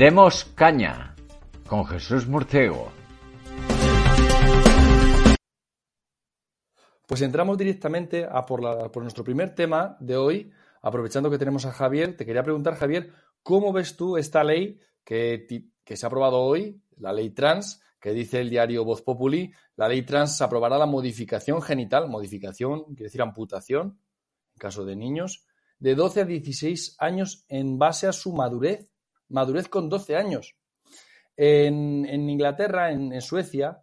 Demos caña con Jesús Murciego. Pues entramos directamente a por, nuestro primer tema de hoy. Aprovechando que tenemos a Javier, te quería preguntar, Javier, ¿cómo ves tú esta ley que se ha aprobado hoy, la ley trans, que dice el diario Voz Populi? La ley trans aprobará la modificación genital, modificación, quiere decir amputación, en caso de niños, de 12 a 16 años en base a su madurez, madurez con 12 años. En, Inglaterra, en, en Suecia,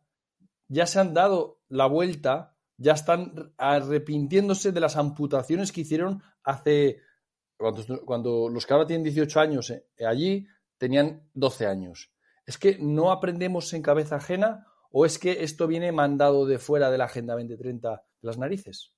ya se han dado la vuelta, ya están arrepintiéndose de las amputaciones que hicieron hace, cuando, cuando los que ahora tienen 18 años eh, allí tenían 12 años. ¿Es que no aprendemos en cabeza ajena o es que esto viene mandado de fuera de la Agenda 2030 de las narices?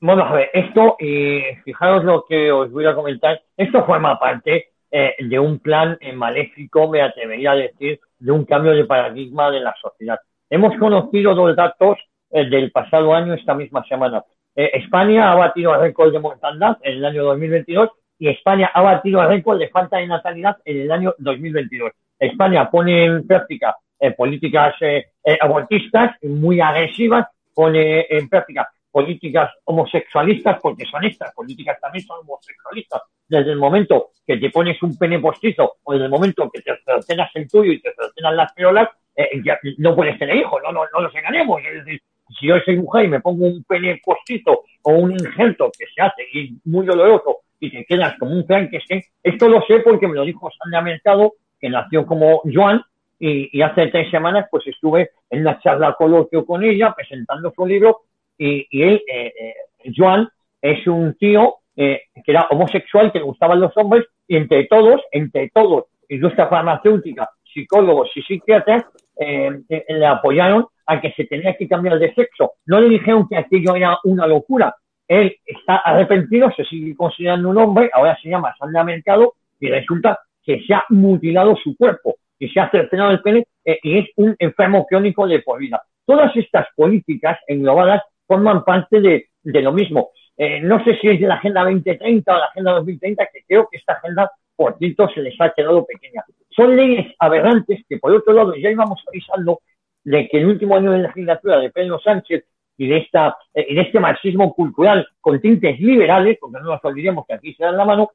Bueno, a ver, esto, eh, fijaros lo que os voy a comentar, esto forma parte eh, de un plan eh, maléfico, me atrevería a decir, de un cambio de paradigma de la sociedad. Hemos conocido los datos eh, del pasado año, esta misma semana. Eh, España ha batido el récord de mortandad en el año 2022 y España ha batido el récord de falta de natalidad en el año 2022. España pone en práctica eh, políticas eh, eh, abortistas muy agresivas, pone en práctica políticas homosexualistas, porque son estas, políticas también son homosexualistas. Desde el momento que te pones un pene postizo o desde el momento que te cercenas el tuyo y te cercenas las peolas, eh, ya no puedes tener hijos, no, no, no los engañemos. Es decir, si yo soy mujer y me pongo un pene postizo o un injerto que se hace y muy doloroso y te quedas como un Frankenstein, esto lo sé porque me lo dijo Sandra Mercado, que nació como Joan, y, hace tres semanas pues estuve en una charla coloquio con ella presentando su libro y, y él, eh, eh, Joan, es un tío eh, que era homosexual, que le gustaban los hombres, y entre todos, entre todos, industria farmacéutica, psicólogos y psiquiatras, eh, eh, le apoyaron a que se tenía que cambiar de sexo. No le dijeron que aquello era una locura. Él está arrepentido, se sigue considerando un hombre, ahora se llama Sandra Mercado, y resulta que se ha mutilado su cuerpo y se ha cercenado el pene eh, y es un enfermo crónico de por vida. Todas estas políticas englobadas forman parte de, de lo mismo. Eh, no sé si es de la Agenda 2030 o la Agenda 2030, que creo que esta agenda, por cierto, se les ha quedado pequeña. Son leyes aberrantes que, por otro lado, ya íbamos avisando de que el último año de legislatura de Pedro Sánchez y de, esta, eh, y de este marxismo cultural con tintes liberales, porque no nos olvidemos que aquí se dan la mano,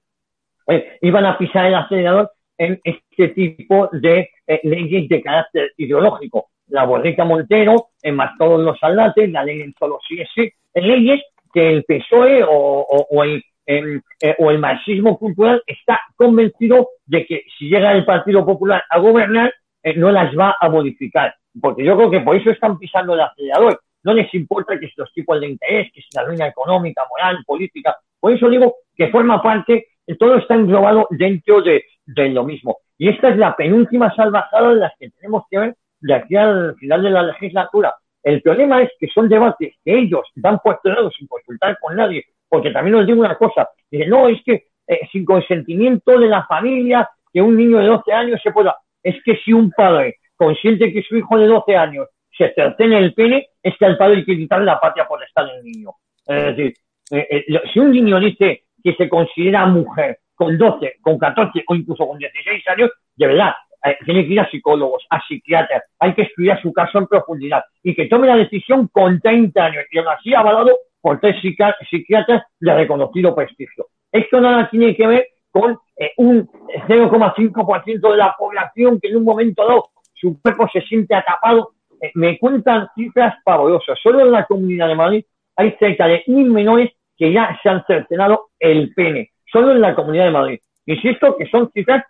eh, iban a pisar el acelerador en este tipo de eh, leyes de carácter ideológico. La borrica Montero, en más todos los salates, la ley en solo sí es sí, leyes que el PSOE o, o, el, eh, o el marxismo cultural está convencido de que si llega el Partido Popular a gobernar, no las va a modificar. Porque yo creo que por eso están pisando el acelerador. No les importa que si los tipos de interés, que si la ruina económica, moral, política. Por eso digo que forma parte, todo está englobado dentro de, lo mismo. Y esta es la penúltima salvajada de las que tenemos que ver de aquí al final de la legislatura. El problema es que son debates que ellos dan por cerrados sin consultar con nadie, porque también os digo una cosa, dicen, no, es que eh, sin consentimiento de la familia, que un niño de 12 años se pueda... Es que si un padre consiente que su hijo de 12 años se cercene el pene, es que al padre hay que quitarle la patria por estar el niño. Es decir, eh, eh, si un niño dice que se considera mujer con 12, con 14 o incluso con 16 años, de verdad, eh, tiene que ir a psicólogos, a psiquiatras, hay que estudiar su caso en profundidad y que tome la decisión con 30 años y aún así avalado por tres psiquiatras de reconocido prestigio. Esto nada tiene que ver con eh, un 0,5% de la población que en un momento dado su cuerpo se siente atrapado. Eh, me cuentan cifras pavorosas. Solo en la Comunidad de Madrid hay cerca de mil menores que ya se han cercenado el pene. Solo en la Comunidad de Madrid. Insisto que son cifras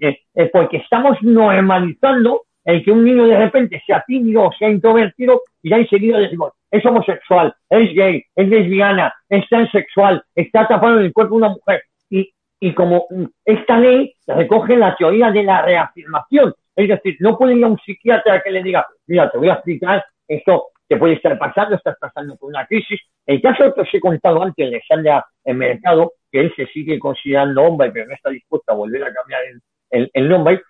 eh, eh, porque estamos normalizando el que un niño de repente sea tímido o sea introvertido y ya enseguida es homosexual, es gay, es lesbiana, es transexual, está tapado en el cuerpo de una mujer. Y, y como esta ley recoge la teoría de la reafirmación, es decir, no puede ir a un psiquiatra que le diga, mira, te voy a explicar esto te puede estar pasando, estás pasando por una crisis. El caso que os he contado antes de Sandra en Mercado, que él se sigue considerando hombre, pero no está dispuesto a volver a cambiar el, nombre,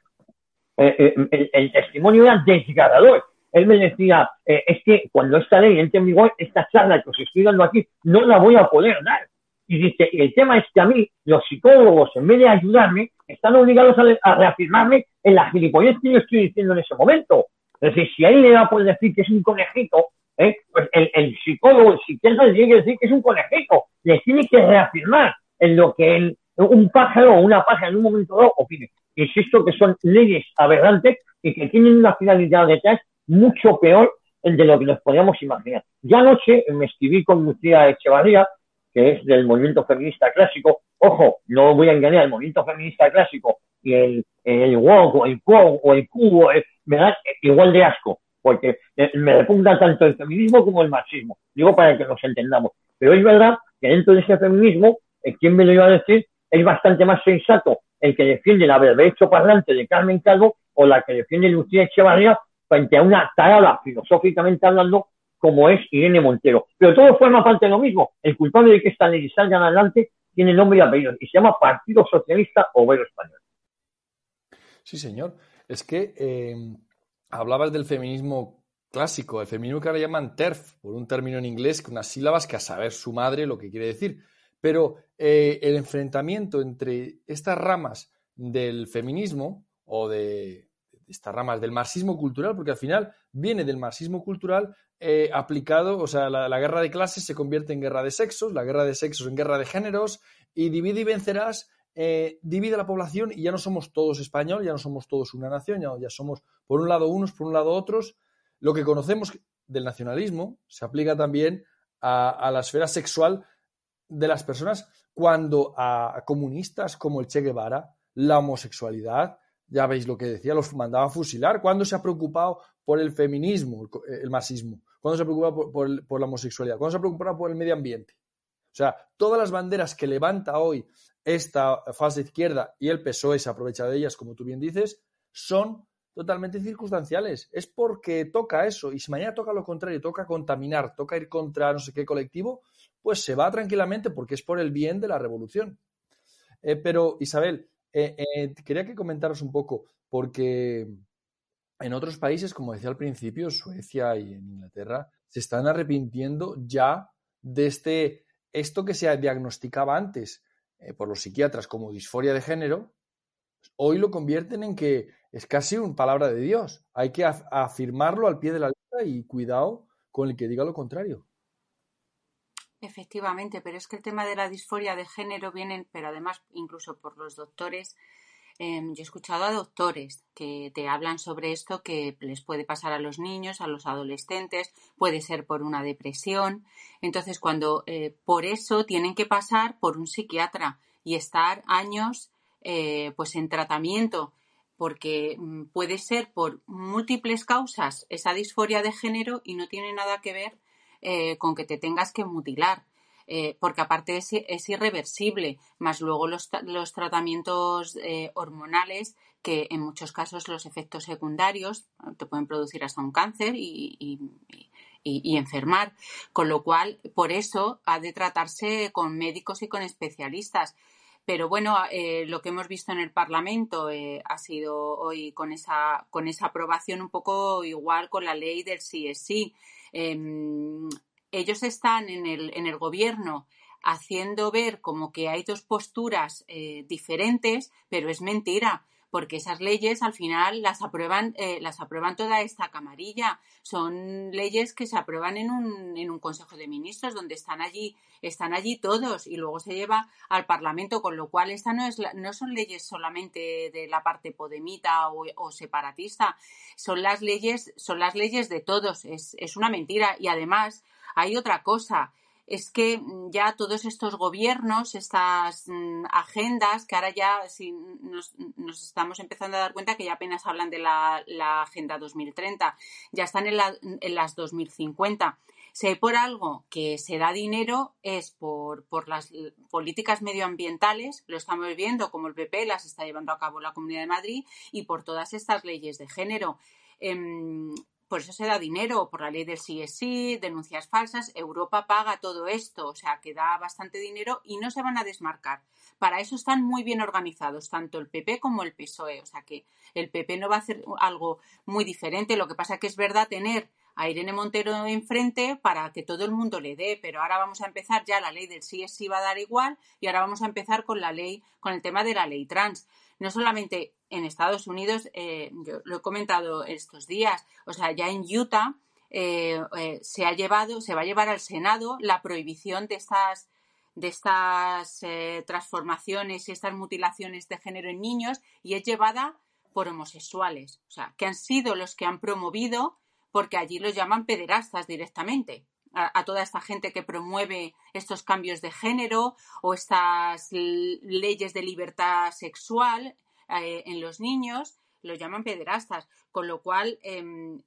eh, eh, el, testimonio era desgarrador. Él me decía, eh, es que cuando esta ley entre en vigor, esta charla que os estoy dando aquí, no la voy a poder dar. Y dice, el tema es que a mí, los psicólogos, en vez de ayudarme, están obligados a, reafirmarme en la gilipollez que yo estoy diciendo en ese momento. Es decir, si a él le va a poder decir que es un conejito, ¿eh? pues el, psicólogo, el psiquiatra le tiene que decir que es un conejito. Le tiene que reafirmar en lo que un pájaro o una pájara en un momento dado opine. Insisto que son leyes aberrantes y que tienen una finalidad detrás mucho peor de lo que nos podíamos imaginar. Ya anoche me escribí con Lucía Echevarría, que es del movimiento feminista clásico. Ojo, no voy a engañar, el movimiento feminista clásico y el, el o el quo o el cubo me dan igual de asco, porque eh, me repugna tanto el feminismo como el marxismo. Digo para que nos entendamos. Pero es verdad que dentro de ese feminismo, eh, ¿quién me lo iba a decir? Es bastante más sensato el que defiende la hecho parlante de Carmen Calvo o la que defiende Lucía Echevarría frente a una tarada, filosóficamente hablando, como es Irene Montero. Pero todo forma parte de lo mismo. El culpable de que esta ley salga adelante tiene nombre y apellido y se llama Partido Socialista Obrero Español. Sí, señor. Es que eh, hablabas del feminismo clásico, el feminismo que ahora llaman TERF, por un término en inglés con unas sílabas que a saber su madre lo que quiere decir. Pero eh, el enfrentamiento entre estas ramas del feminismo o de, estas ramas del marxismo cultural, porque al final viene del marxismo cultural eh, aplicado, o sea, la, guerra de clases se convierte en guerra de sexos, la guerra de sexos en guerra de géneros, y divide y vencerás eh, divide la población y ya no somos todos español, ya no somos todos una nación, ya, somos por un lado unos, por un lado otros. Lo que conocemos del nacionalismo se aplica también a, la esfera sexual de las personas cuando a, comunistas como el Che Guevara, la homosexualidad, ya veis lo que decía, los mandaba a fusilar. ¿Cuándo se ha preocupado por el feminismo, el, marxismo? ¿Cuándo se ha preocupado por, por, la homosexualidad? ¿Cuándo se ha preocupado por el medio ambiente? O sea, todas las banderas que levanta hoy esta fase izquierda y el PSOE se aprovecha de ellas, como tú bien dices, son totalmente circunstanciales. Es porque toca eso. Y si mañana toca lo contrario, toca contaminar, toca ir contra no sé qué colectivo, pues se va tranquilamente porque es por el bien de la revolución. Eh, pero, Isabel, eh, eh, quería que comentaras un poco, porque en otros países, como decía al principio, Suecia y en Inglaterra, se están arrepintiendo ya de este, esto que se diagnosticaba antes, eh, por los psiquiatras como disforia de género, hoy lo convierten en que es casi una palabra de Dios. Hay que afirmarlo al pie de la letra y cuidado con el que diga lo contrario. Efectivamente, pero es que el tema de la disforia de género viene, pero además incluso por los doctores, em, yo he escuchado a doctores que te hablan sobre esto que les puede pasar a los niños, a los adolescentes, puede ser por una depresión. Entonces, cuando eh, por eso tienen que pasar por un psiquiatra y estar años eh, pues en tratamiento, porque mm, puede ser por múltiples causas esa disforia de género y no tiene nada que ver eh, con que te tengas que mutilar. Eh, porque aparte es, irreversible, más luego los, tratamientos eh, hormonales, que en muchos casos los efectos secundarios te pueden producir hasta un cáncer y, enfermar. Con lo cual, por eso ha de tratarse con médicos y con especialistas. Pero bueno, lo que hemos visto en el Parlamento ha sido hoy con esa, con esa aprobación un poco igual con la ley del sí es sí. Em, ellos están en el, en el gobierno haciendo ver como que hay dos posturas eh, diferentes, pero es mentira, porque esas leyes al final las aprueban, eh, las aprueban toda esta camarilla. Son leyes que se aprueban en un, en un Consejo de Ministros, donde están allí, están allí todos, y luego se lleva al Parlamento, con lo cual esta no es no son leyes solamente de la parte podemita o, o, separatista, son las leyes, son las leyes de todos. Es, es una mentira. Y además, hay otra cosa. Es que ya todos estos gobiernos, estas mm, agendas, que ahora ya nos, estamos empezando a dar cuenta que ya apenas hablan de la, Agenda 2030, ya están en, las 2050 si hay por algo que se da dinero es por, las políticas medioambientales, lo estamos viendo como el PP las está llevando a cabo la Comunidad de Madrid y por todas estas leyes de género. Em, por eso se da dinero, por la ley del sí es sí, denuncias falsas. Europa paga todo esto, o sea, que da bastante dinero y no se van a desmarcar. Para eso están muy bien organizados, tanto el PP como el PSOE. O sea, que el PP no va a hacer algo muy diferente. Lo que pasa que es verdad tener a Irene Montero enfrente para que todo el mundo le dé, pero ahora vamos a empezar ya la ley del sí es sí va a dar igual y ahora vamos a empezar con la ley, con el tema de la ley trans. No solamente en Estados Unidos, eh, yo lo he comentado estos días, o sea, ya en Utah eh, eh, se ha llevado, se va a llevar al Senado la prohibición de estas de estas transformaciones y estas mutilaciones de género en niños y es llevada por homosexuales, o sea, que han sido los que han promovido porque allí los llaman pederastas directamente. A, toda esta gente que promueve estos cambios de género o estas leyes de libertad sexual eh, en los niños, los llaman pederastas. Con lo cual, em,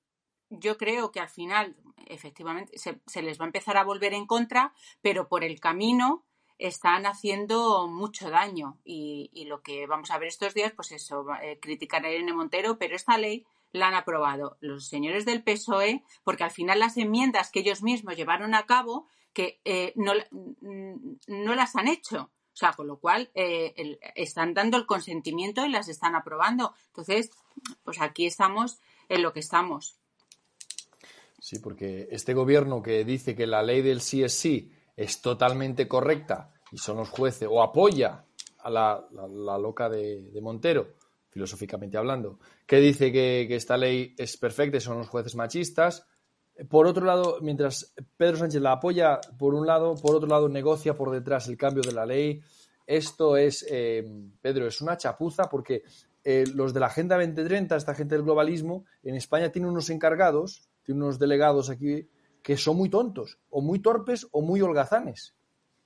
yo creo que al final, efectivamente, se, les va a empezar a volver en contra, pero por el camino están haciendo mucho daño. Y, lo que vamos a ver estos días, pues eso, eh, criticar a Irene Montero, pero esta ley la han aprobado los señores del PSOE, porque al final las enmiendas que ellos mismos llevaron a cabo que eh, no, no, las han hecho. O sea, con lo cual eh, están dando el consentimiento y las están aprobando. Entonces, pues aquí estamos en lo que estamos. Sí, porque este gobierno que dice que la ley del sí es sí es totalmente correcta y son los jueces, o apoya a la, loca de Montero, filosóficamente hablando, que dice que, esta ley es perfecta y son los jueces machistas. Por otro lado, mientras Pedro Sánchez la apoya, por un lado, por otro lado, negocia por detrás el cambio de la ley. Esto es, eh, Pedro, es una chapuza porque eh, los de la Agenda 2030, esta gente del globalismo, en España tienen unos encargados, tienen unos delegados aquí que son muy tontos, o muy torpes, o muy holgazanes,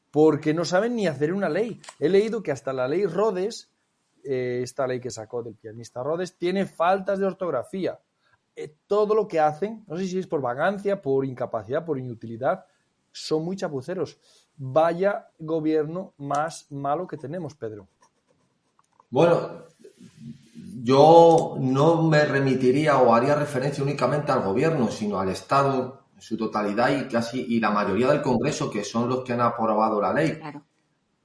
porque no saben ni hacer una ley. He leído que hasta la ley Rodes eh, esta ley que sacó del pianista Rhodes, tiene faltas de ortografía. Eh, todo lo que hacen, no sé si es por vagancia, por incapacidad, por inutilidad, son muy chapuceros. Vaya gobierno más malo que tenemos, Pedro. Bueno, yo no me remitiría o haría referencia únicamente al gobierno, sino al Estado en su totalidad y casi y la mayoría del Congreso, que son los que han aprobado la ley.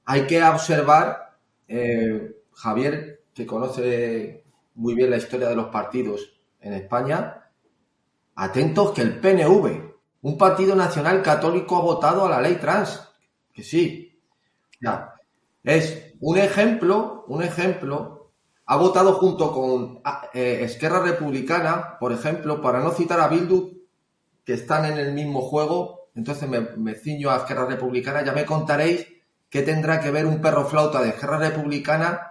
Hay que observar eh, Javier, que conoce muy bien la historia de los partidos en España, atentos que el PNV, un partido nacional católico, ha votado a la ley trans. Que sí. Ya. Es un ejemplo, un ejemplo, ha votado junto con ah, eh, Esquerra Republicana, por ejemplo, para no citar a Bildu, que están en el mismo juego, entonces me, me ciño a Esquerra Republicana, ya me contaréis qué tendrá que ver un perro flauta de Esquerra Republicana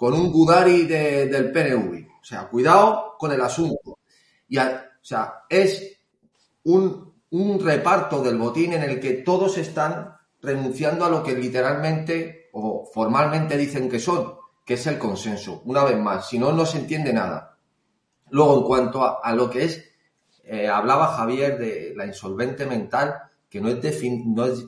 con un Gudari del PNV. O sea, cuidado con el asunto. Y, o sea, es un, reparto del botín en el que todos están renunciando a lo que literalmente o formalmente dicen que son, que es el consenso. Una vez más, si no, no se entiende nada. Luego, en cuanto a, lo que es, eh, hablaba Javier de la insolvente mental, que no es, no es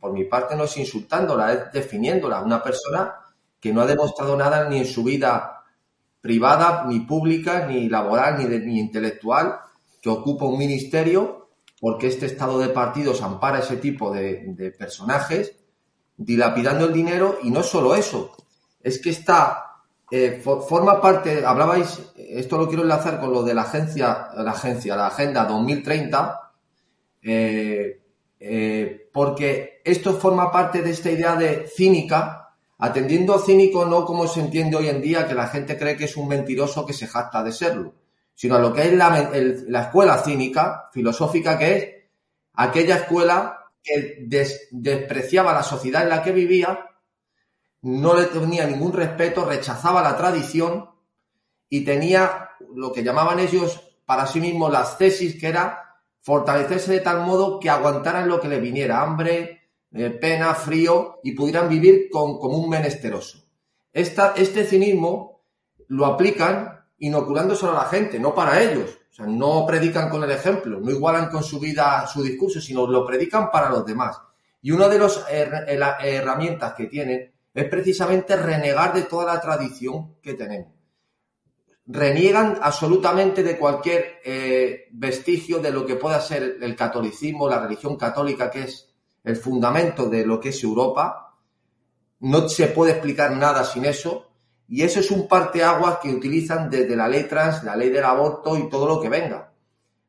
por mi parte no es insultándola, es definiéndola. Una persona que no ha demostrado nada ni en su vida privada, ni pública, ni laboral, ni, ni intelectual, que ocupa un ministerio, porque este estado de partidos ampara ese tipo de, personajes, dilapidando el dinero, y no solo eso, es que está, eh, forma parte, hablabais, esto lo quiero enlazar con lo de la agencia, la agencia, la Agenda 2030, eh, eh, porque esto forma parte de esta idea de cínica Atendiendo cínico no como se entiende hoy en día, que la gente cree que es un mentiroso que se jacta de serlo, sino a lo que es la, escuela cínica, filosófica, que es aquella escuela que despreciaba la sociedad en la que vivía, no le tenía ningún respeto, rechazaba la tradición y tenía lo que llamaban ellos para sí mismos las tesis, que era fortalecerse de tal modo que aguantaran lo que les viniera, hambre, pena, frío, y pudieran vivir con, como un menesteroso. este cinismo lo aplican inoculando solo a la gente, no para ellos. O sea, no predican con el ejemplo, no igualan con su vida su discurso, sino lo predican para los demás. Y una de las herramientas que tienen es precisamente renegar de toda la tradición que tenemos. Reniegan absolutamente de cualquier eh, vestigio de lo que pueda ser el catolicismo, la religión católica, que es el fundamento de lo que es Europa. No se puede explicar nada sin eso. Y eso es un parteaguas que utilizan desde la ley trans, la ley del aborto y todo lo que venga.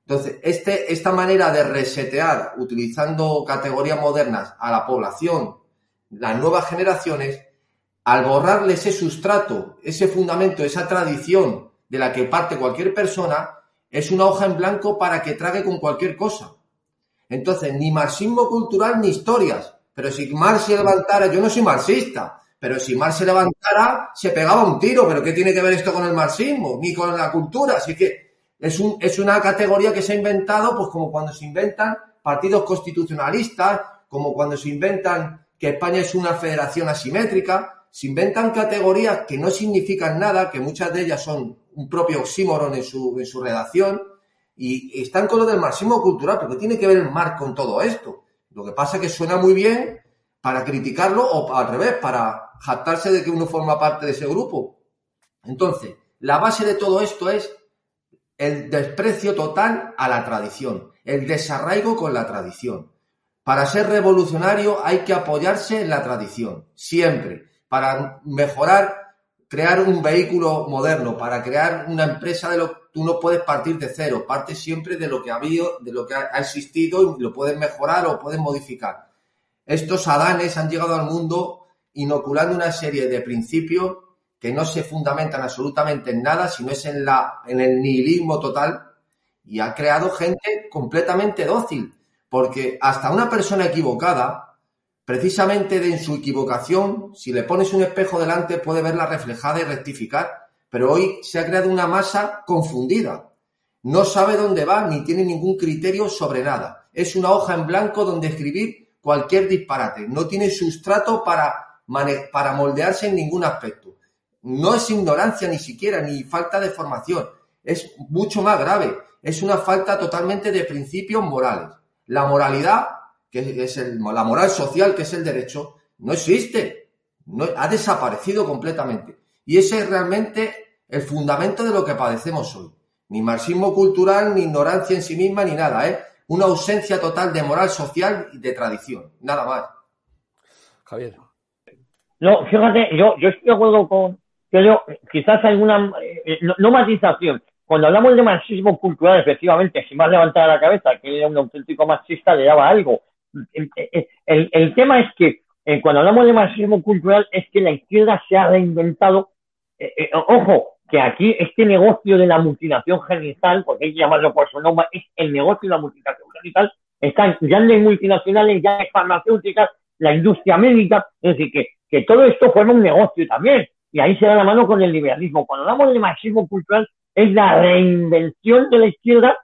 Entonces, este, esta manera de resetear, utilizando categorías modernas a la población, las nuevas generaciones, al borrarle ese sustrato, ese fundamento, esa tradición de la que parte cualquier persona, es una hoja en blanco para que trague con cualquier cosa. Entonces, ni marxismo cultural ni historias. Pero si Marx se levantara, yo no soy marxista, pero si Marx se levantara, se pegaba un tiro. ¿Pero qué tiene que ver esto con el marxismo? Ni con la cultura. Así que es, un, es una categoría que se ha inventado, pues como cuando se inventan partidos constitucionalistas, como cuando se inventan que España es una federación asimétrica, se inventan categorías que no significan nada, que muchas de ellas son un propio oxímoron en su, en su redacción, y están con lo del marxismo cultural, porque tiene que ver el mar con todo esto. Lo que pasa es que suena muy bien para criticarlo o al revés, para jactarse de que uno forma parte de ese grupo. Entonces, la base de todo esto es el desprecio total a la tradición, el desarraigo con la tradición. Para ser revolucionario hay que apoyarse en la tradición, siempre para mejorar, crear un vehículo moderno, para crear una empresa de lo tú no puedes partir de cero, partes siempre de lo que ha habido, de lo que ha existido y lo puedes mejorar o puedes modificar. Estos adanes han llegado al mundo inoculando una serie de principios que no se fundamentan absolutamente en nada, sino es en, la, en el nihilismo total y ha creado gente completamente dócil, porque hasta una persona equivocada Precisamente en su equivocación, si le pones un espejo delante puede verla reflejada y rectificar, pero hoy se ha creado una masa confundida. No sabe dónde va ni tiene ningún criterio sobre nada. Es una hoja en blanco donde escribir cualquier disparate. No tiene sustrato para, para moldearse en ningún aspecto. No es ignorancia ni siquiera, ni falta de formación. Es mucho más grave. Es una falta totalmente de principios morales. La moralidad que es la moral social, que es el derecho, no existe. No, ha desaparecido completamente. Y ese es realmente el fundamento de lo que padecemos hoy. Ni marxismo cultural, ni ignorancia en sí misma, ni nada, ¿eh? Una ausencia total de moral social y de tradición. Nada más. Javier. No, fíjate, yo, yo estoy de acuerdo con yo, quizás alguna, eh, no, no matización, cuando hablamos de marxismo cultural, efectivamente, si más levantaba la cabeza que era un auténtico marxista, le daba algo. El, el, tema es que eh, cuando hablamos de marxismo cultural es que la izquierda se ha reinventado. Eh, eh, ojo, que aquí este negocio de la mutilación genital, porque hay que llamarlo por su nombre, es el negocio de la mutilación genital. Están grandes multinacionales, ya farmacéuticas, la industria médica, es decir, que, que todo esto forma un negocio también. Y ahí se da la mano con el liberalismo. Cuando hablamos de marxismo cultural, es la reinvención de la izquierda.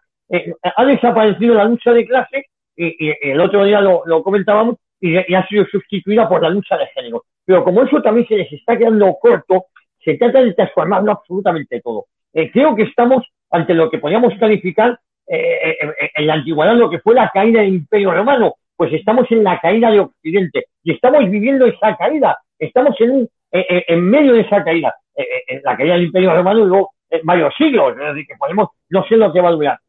ha desaparecido la lucha de clase y, el otro día lo, comentábamos, y, ha sido sustituida por la lucha de género. Pero como eso también se les está quedando corto, se trata de transformarlo absolutamente todo. Eh, creo que estamos ante lo que podríamos calificar eh, eh, en la antigüedad, lo que fue la caída del Imperio Romano. Pues estamos en la caída de Occidente y estamos viviendo esa caída. Estamos en, medio de esa caída. la caída del Imperio Romano luego varios siglos. Es decir, que podemos, no sé lo que va a durar.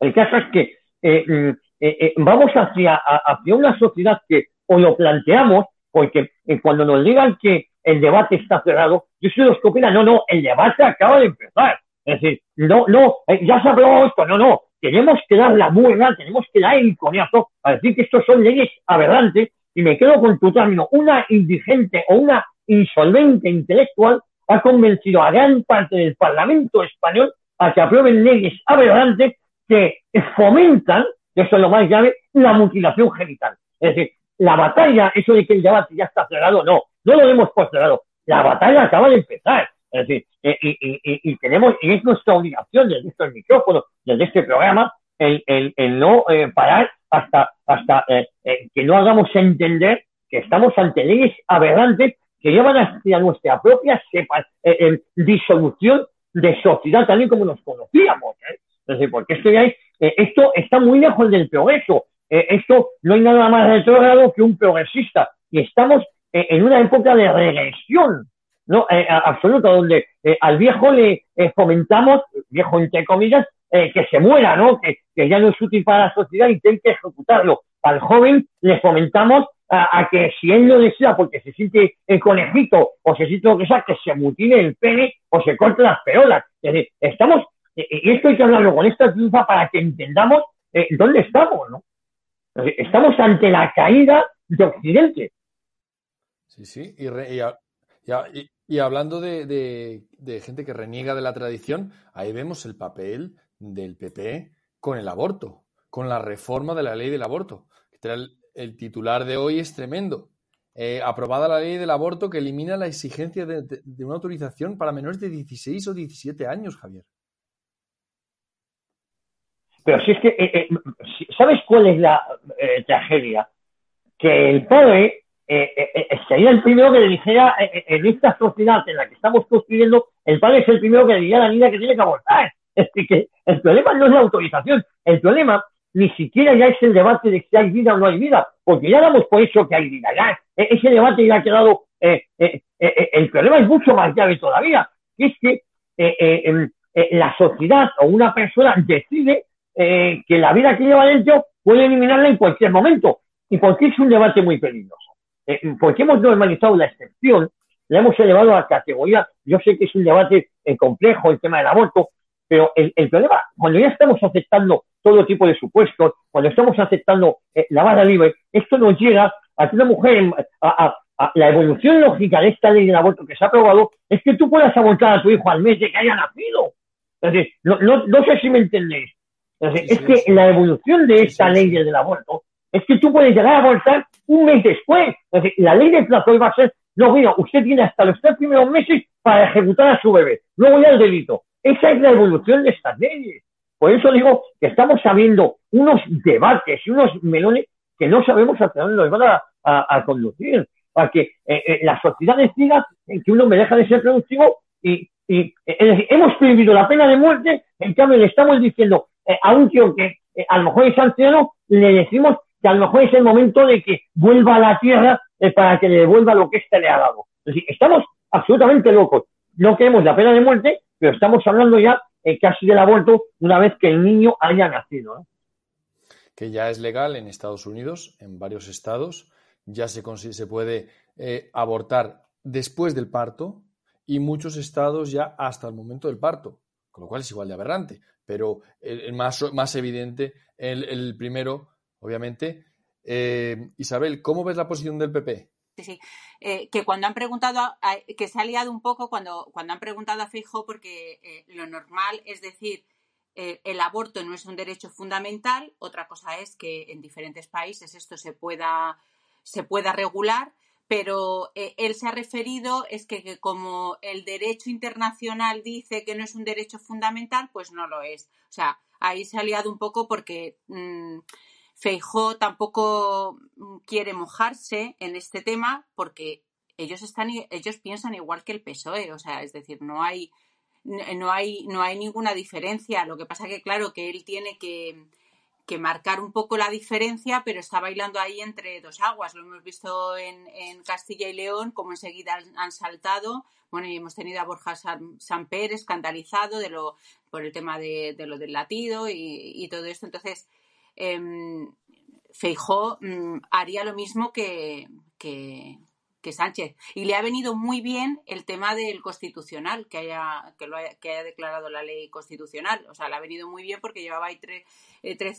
El caso es que mm, eh, eh, vamos hacia, hacia una sociedad que o lo planteamos, porque eh, cuando nos digan que el debate está cerrado, yo soy los que opinan, no, no, el debate acaba de empezar. Es decir, no, no, ya se hablado esto, no, no, tenemos que dar la buena, tenemos que dar el coñazo a decir que estos son leyes aberrantes y me quedo con tu término, una indigente o una insolvente intelectual ha convencido a gran parte del Parlamento español a que aprueben leyes aberrantes que fomentan eso es lo más grave, la mutilación genital. Es decir, la batalla, eso de que el debate ya está cerrado, no, no lo hemos postergado. La batalla acaba de empezar. Es decir, y, y, y, tenemos, y es nuestra obligación desde estos micrófonos, desde este programa, el, el, no eh, parar hasta, hasta eh, eh, que no hagamos entender que estamos ante leyes aberrantes que llevan hacia nuestra propia disolución de sociedad tal y como nos conocíamos. Entonces, porque esto ya es, esto está muy lejos del progreso. esto no hay nada más retrógrado que un progresista. Y estamos en una época de regresión no absoluta, donde al viejo le fomentamos, viejo entre comillas, eh, que se muera, ¿no? Que, ya no es útil para la sociedad y tiene que ejecutarlo. Al joven le fomentamos a, que si él lo desea porque se siente el conejito o se siente lo que sea, que se mutile el pene o se corte las peolas. Es decir, estamos, y esto hay que hablarlo con esta triunfa para que entendamos eh, dónde estamos, ¿no? Estamos ante la caída de Occidente. Sí, sí, y, y, y, hablando de, de, gente que reniega de la tradición, ahí vemos el papel del PP con el aborto, con la reforma de la ley del aborto. El, titular de hoy es tremendo. Eh, aprobada la ley del aborto que elimina la exigencia de, una autorización para menores de 16 o 17 años, Javier. Pero si es que, eh, eh, ¿sabes cuál es la tragedia? Que el padre sería el primero que le dijera en esta sociedad en la que estamos construyendo, el padre es el primero que le diría a la niña que tiene que abortar. Es que el problema no es la autorización, el problema ni siquiera ya es el debate de si hay vida o no hay vida, porque ya damos por eso que hay vida, ya e, ese debate ya ha quedado, eh, eh, eh, el problema es mucho más grave todavía, que es que em, la sociedad o una persona decide que la vida que lleva dentro puede eliminarla en cualquier momento. ¿Y por qué es un debate muy peligroso? Porque hemos normalizado la excepción, la hemos elevado a categoría, yo sé que es un debate complejo el tema del aborto, pero el, problema, cuando ya estamos aceptando todo tipo de supuestos, cuando estamos aceptando eh, la vara libre, esto nos llega a que una mujer, a, la evolución lógica de esta ley del aborto que se ha aprobado, es que tú puedas abortar a tu hijo al mes de que haya nacido. Entonces, no, no, sé si me entendéis. es que la evolución de esta ley del aborto es que tú puedes llegar a abortar un mes después. la ley del plazo iba a ser, no, mira, usted tiene hasta los tres primeros meses para ejecutar a su bebé. Luego ya el delito. Esa es la evolución de estas leyes. Por eso digo que estamos sabiendo unos debates y unos melones que no sabemos hacia dónde nos van a, conducir. Para que eh, eh, la sociedad decida que uno me deja de ser productivo y, eh, hemos prohibido la pena de muerte, en cambio le estamos diciendo a un tío que a lo mejor es anciano, le decimos que a lo mejor es el momento de que vuelva a la tierra para que le devuelva lo que éste le ha dado. Es decir, estamos absolutamente locos. No queremos la pena de muerte pero estamos hablando ya eh, casi del aborto una vez que el niño haya nacido. Que ya es legal en Estados Unidos, en varios estados, ya se, se puede eh, abortar después del parto y muchos estados ya hasta el momento del parto, con lo cual es igual de aberrante, pero el, más, más, evidente, el, primero, obviamente. Eh, Isabel, ¿cómo ves la posición del PP? sí. Eh, que cuando han preguntado, que se ha liado un poco cuando, cuando han preguntado a Fijo, porque eh, lo normal es decir, el aborto no es un derecho fundamental, otra cosa es que en diferentes países esto se pueda, se pueda regular, pero él se ha referido es que, como el derecho internacional dice que no es un derecho fundamental, pues no lo es. O sea, ahí se ha liado un poco porque... Mm, Feijó tampoco mm, quiere mojarse en este tema porque ellos están ellos piensan igual que el PSOE, o sea, es decir, no hay no hay no hay ninguna diferencia. Lo que pasa que claro que él tiene que, que marcar un poco la diferencia, pero está bailando ahí entre dos aguas. Lo hemos visto en, en Castilla y León, como enseguida han, saltado. Bueno, y hemos tenido a Borja San, Pérez escandalizado por el tema de, lo del latido y todo esto. Entonces, eh, Feijó mm, haría lo mismo que, que, Sánchez. Y le ha venido muy bien el tema del constitucional, que haya, que, lo que haya declarado la ley constitucional. O sea, le ha venido muy bien porque llevaba ahí 13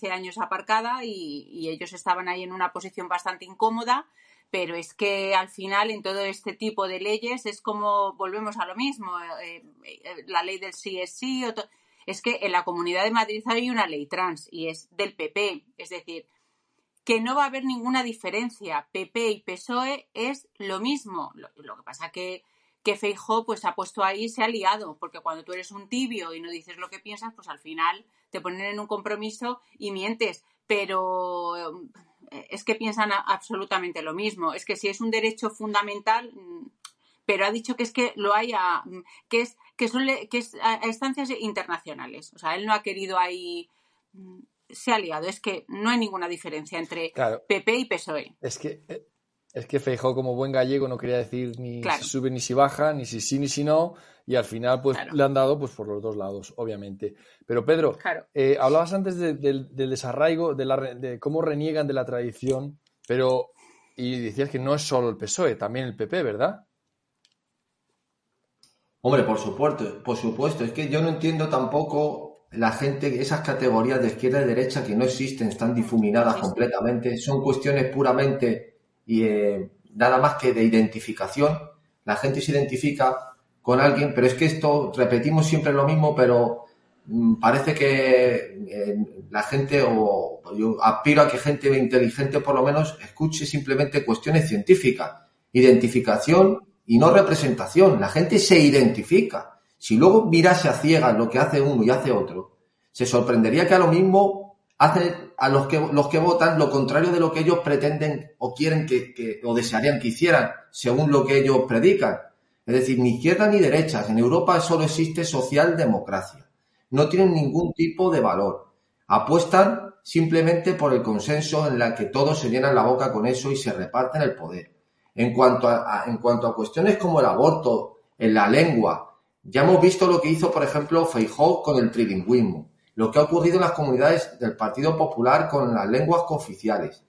eh, años aparcada y, ellos estaban ahí en una posición bastante incómoda pero es que al final en todo este tipo de leyes es como volvemos a lo mismo eh, eh, la ley del sí es sí es que en la Comunidad de Madrid hay una ley trans y es del PP. Es decir, que no va a haber ninguna diferencia. PP y PSOE es lo mismo. Lo, que pasa que, que Feijó pues ha puesto ahí se ha liado, porque cuando tú eres un tibio y no dices lo que piensas, pues al final te ponen en un compromiso y mientes, pero eh, es que piensan absolutamente lo mismo. Es que si es un derecho fundamental, mm, pero ha dicho que es que lo haya, mm, que es que son que es a instancias internacionales. O sea, él no ha querido ahí mm, se ha liado. Es que no hay ninguna diferencia entre PP y PSOE. Es que es que Feijó, como buen gallego, no quería decir ni si sube ni si baja, ni si sí ni si no, y al final pues le han dado pues por los dos lados, obviamente. Pero Pedro, eh, hablabas antes del desarraigo, de, la, de cómo reniegan de la tradición, pero y decías que no es solo el PSOE, también el PP, ¿verdad? Hombre, por supuesto, por supuesto. Es que yo no entiendo tampoco la gente, esas categorías de izquierda y derecha que no existen, están difuminadas completamente, son cuestiones puramente y eh, nada más que de identificación. La gente se identifica con alguien, pero es que esto repetimos siempre lo mismo, pero mm, parece que eh, la gente, o yo aspiro a que gente inteligente por lo menos escuche simplemente cuestiones científicas, identificación y no representación. La gente se identifica. Si luego mirase a ciegas lo que hace uno y hace otro, se sorprendería que a lo mismo hacen a los que, los que votan lo contrario de lo que ellos pretenden o quieren que, o desearían que hicieran, según lo que ellos predican. Es decir, ni izquierda ni derechas. En Europa solo existe socialdemocracia. No tienen ningún tipo de valor. Apuestan simplemente por el consenso en la que todos se llenan la boca con eso y se reparten el poder. En cuanto a, en cuanto a cuestiones como el aborto, en la lengua, ya hemos visto lo que hizo, por ejemplo, Feijóo con el trilingüismo lo que ha ocurrido en las comunidades del Partido Popular con las lenguas cooficiales.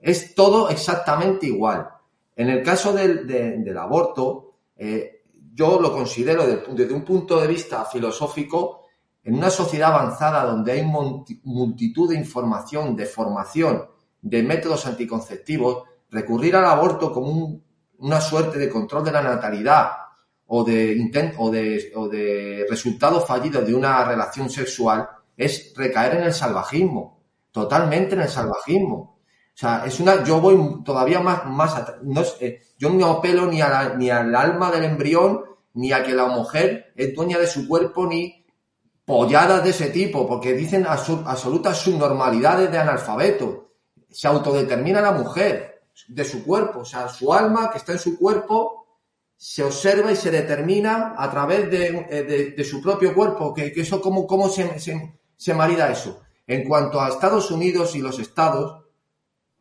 Es todo exactamente igual. En el caso del, aborto, eh, yo lo considero desde, un punto de vista filosófico, en una sociedad avanzada donde hay multitud de información, de formación, de métodos anticonceptivos, recurrir al aborto como una suerte de control de la natalidad o de, intent, o de, o de resultado fallido de una relación sexual es recaer en el salvajismo, totalmente en el salvajismo. O sea, es una, yo voy todavía más, más no, yo no apelo ni, a ni al alma del embrión, ni a que la mujer es dueña de su cuerpo, ni polladas de ese tipo, porque dicen absolutas subnormalidades de analfabeto. Se autodetermina la mujer de su cuerpo, o sea, su alma que está en su cuerpo se observa y se determina a través de, eh, su propio cuerpo, que, eso cómo, cómo se, se, marida eso. En cuanto a Estados Unidos y los estados,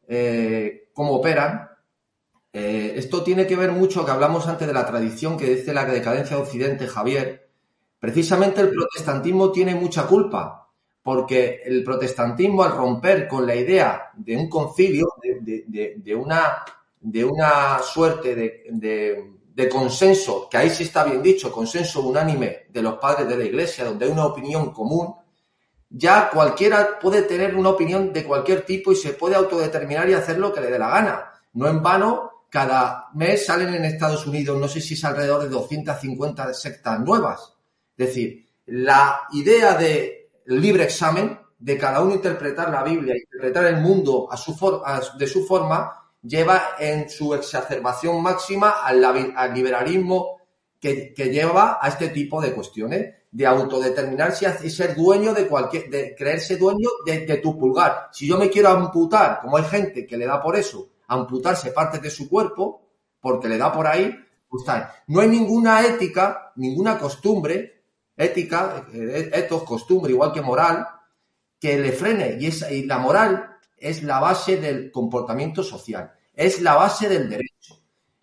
eh, cómo operan, eh, esto tiene que ver mucho, que hablamos antes de la tradición que dice la decadencia de Occidente, Javier. Precisamente el protestantismo tiene mucha culpa, porque el protestantismo al romper con la idea de un concilio, de, una, de una suerte de de consenso, que ahí sí está bien dicho, consenso unánime de los padres de la Iglesia, donde hay una opinión común, ya cualquiera puede tener una opinión de cualquier tipo y se puede autodeterminar y hacer lo que le dé la gana. No en vano, cada mes salen en Estados Unidos, no sé si es alrededor de 250 sectas nuevas. Es decir, la idea de libre examen, de cada uno interpretar la Biblia, interpretar el mundo a su de su forma, lleva en su exacerbación máxima al, liberalismo que, lleva a este tipo de cuestiones, de autodeterminarse y ser dueño de cualquier, de creerse dueño de, tu pulgar. Si yo me quiero amputar, como hay gente que le da por eso, amputarse partes de su cuerpo, porque le da por ahí, pues No hay ninguna ética, ninguna costumbre, ética, eh, etos, costumbre, igual que moral, que le frene. Y, esa, y la moral es la base del comportamiento social, es la base del derecho.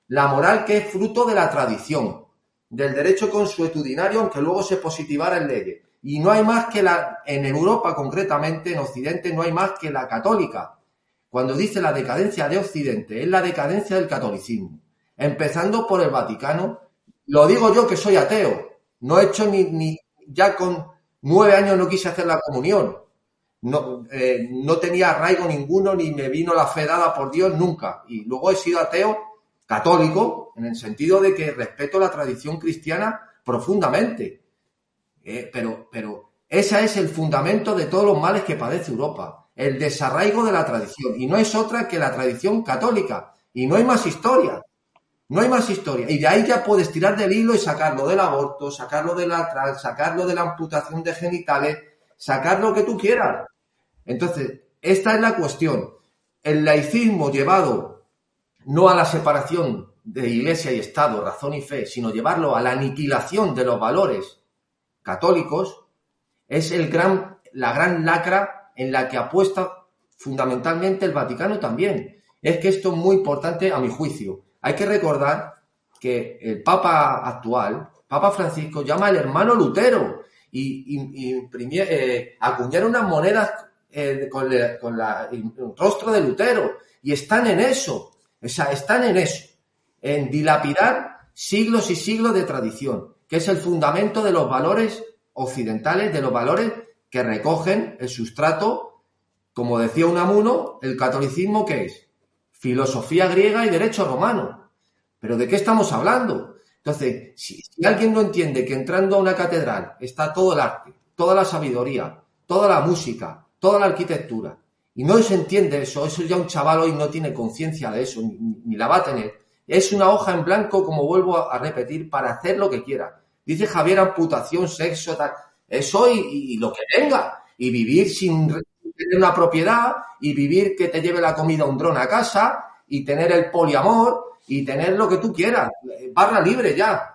La moral que es fruto de la tradición, del derecho consuetudinario, aunque luego se positivara en leyes. Y no hay más que la, en Europa concretamente, en Occidente, no hay más que la católica. Cuando dice la decadencia de Occidente, es la decadencia del catolicismo. Empezando por el Vaticano. Lo digo yo que soy ateo. No he hecho ni, ni ya con nueve años no quise hacer la comunión no, eh, no tenía arraigo ninguno ni me vino la fe dada por Dios nunca. Y luego he sido ateo católico en el sentido de que respeto la tradición cristiana profundamente. Eh, pero, pero ese es el fundamento de todos los males que padece Europa, el desarraigo de la tradición. Y no es otra que la tradición católica. Y no hay más historia. No hay más historia. Y de ahí ya puedes tirar del hilo y sacarlo del aborto, sacarlo de la trans, sacarlo de la amputación de genitales, sacar lo que tú quieras. Entonces, esta es la cuestión. El laicismo llevado no a la separación de iglesia y Estado, razón y fe, sino llevarlo a la aniquilación de los valores católicos, es el gran, la gran lacra en la que apuesta fundamentalmente el Vaticano también. Es que esto es muy importante a mi juicio. Hay que recordar que el Papa actual, Papa Francisco, llama al hermano Lutero y, eh, acuñaron unas monedas eh, con, el rostro de Lutero. Y están en eso, o sea, están en eso, en dilapidar siglos y siglos de tradición, que es el fundamento de los valores occidentales, de los valores que recogen el sustrato, como decía Unamuno, el catolicismo que es filosofía griega y derecho romano. Pero ¿de qué estamos hablando? Entonces, si, alguien no entiende que entrando a una catedral está todo el arte, toda la sabiduría, toda la música, toda la arquitectura, y no se entiende eso, eso ya un chaval hoy no tiene conciencia de eso, ni, la va a tener. Es una hoja en blanco, como vuelvo a, repetir, para hacer lo que quiera. Dice Javier, amputación, sexo, tal. Eso y, y lo que venga. Y vivir sin, tener una propiedad y vivir que te lleve la comida un dron a casa y tener el poliamor y tener lo que tú quieras. Barra libre ya.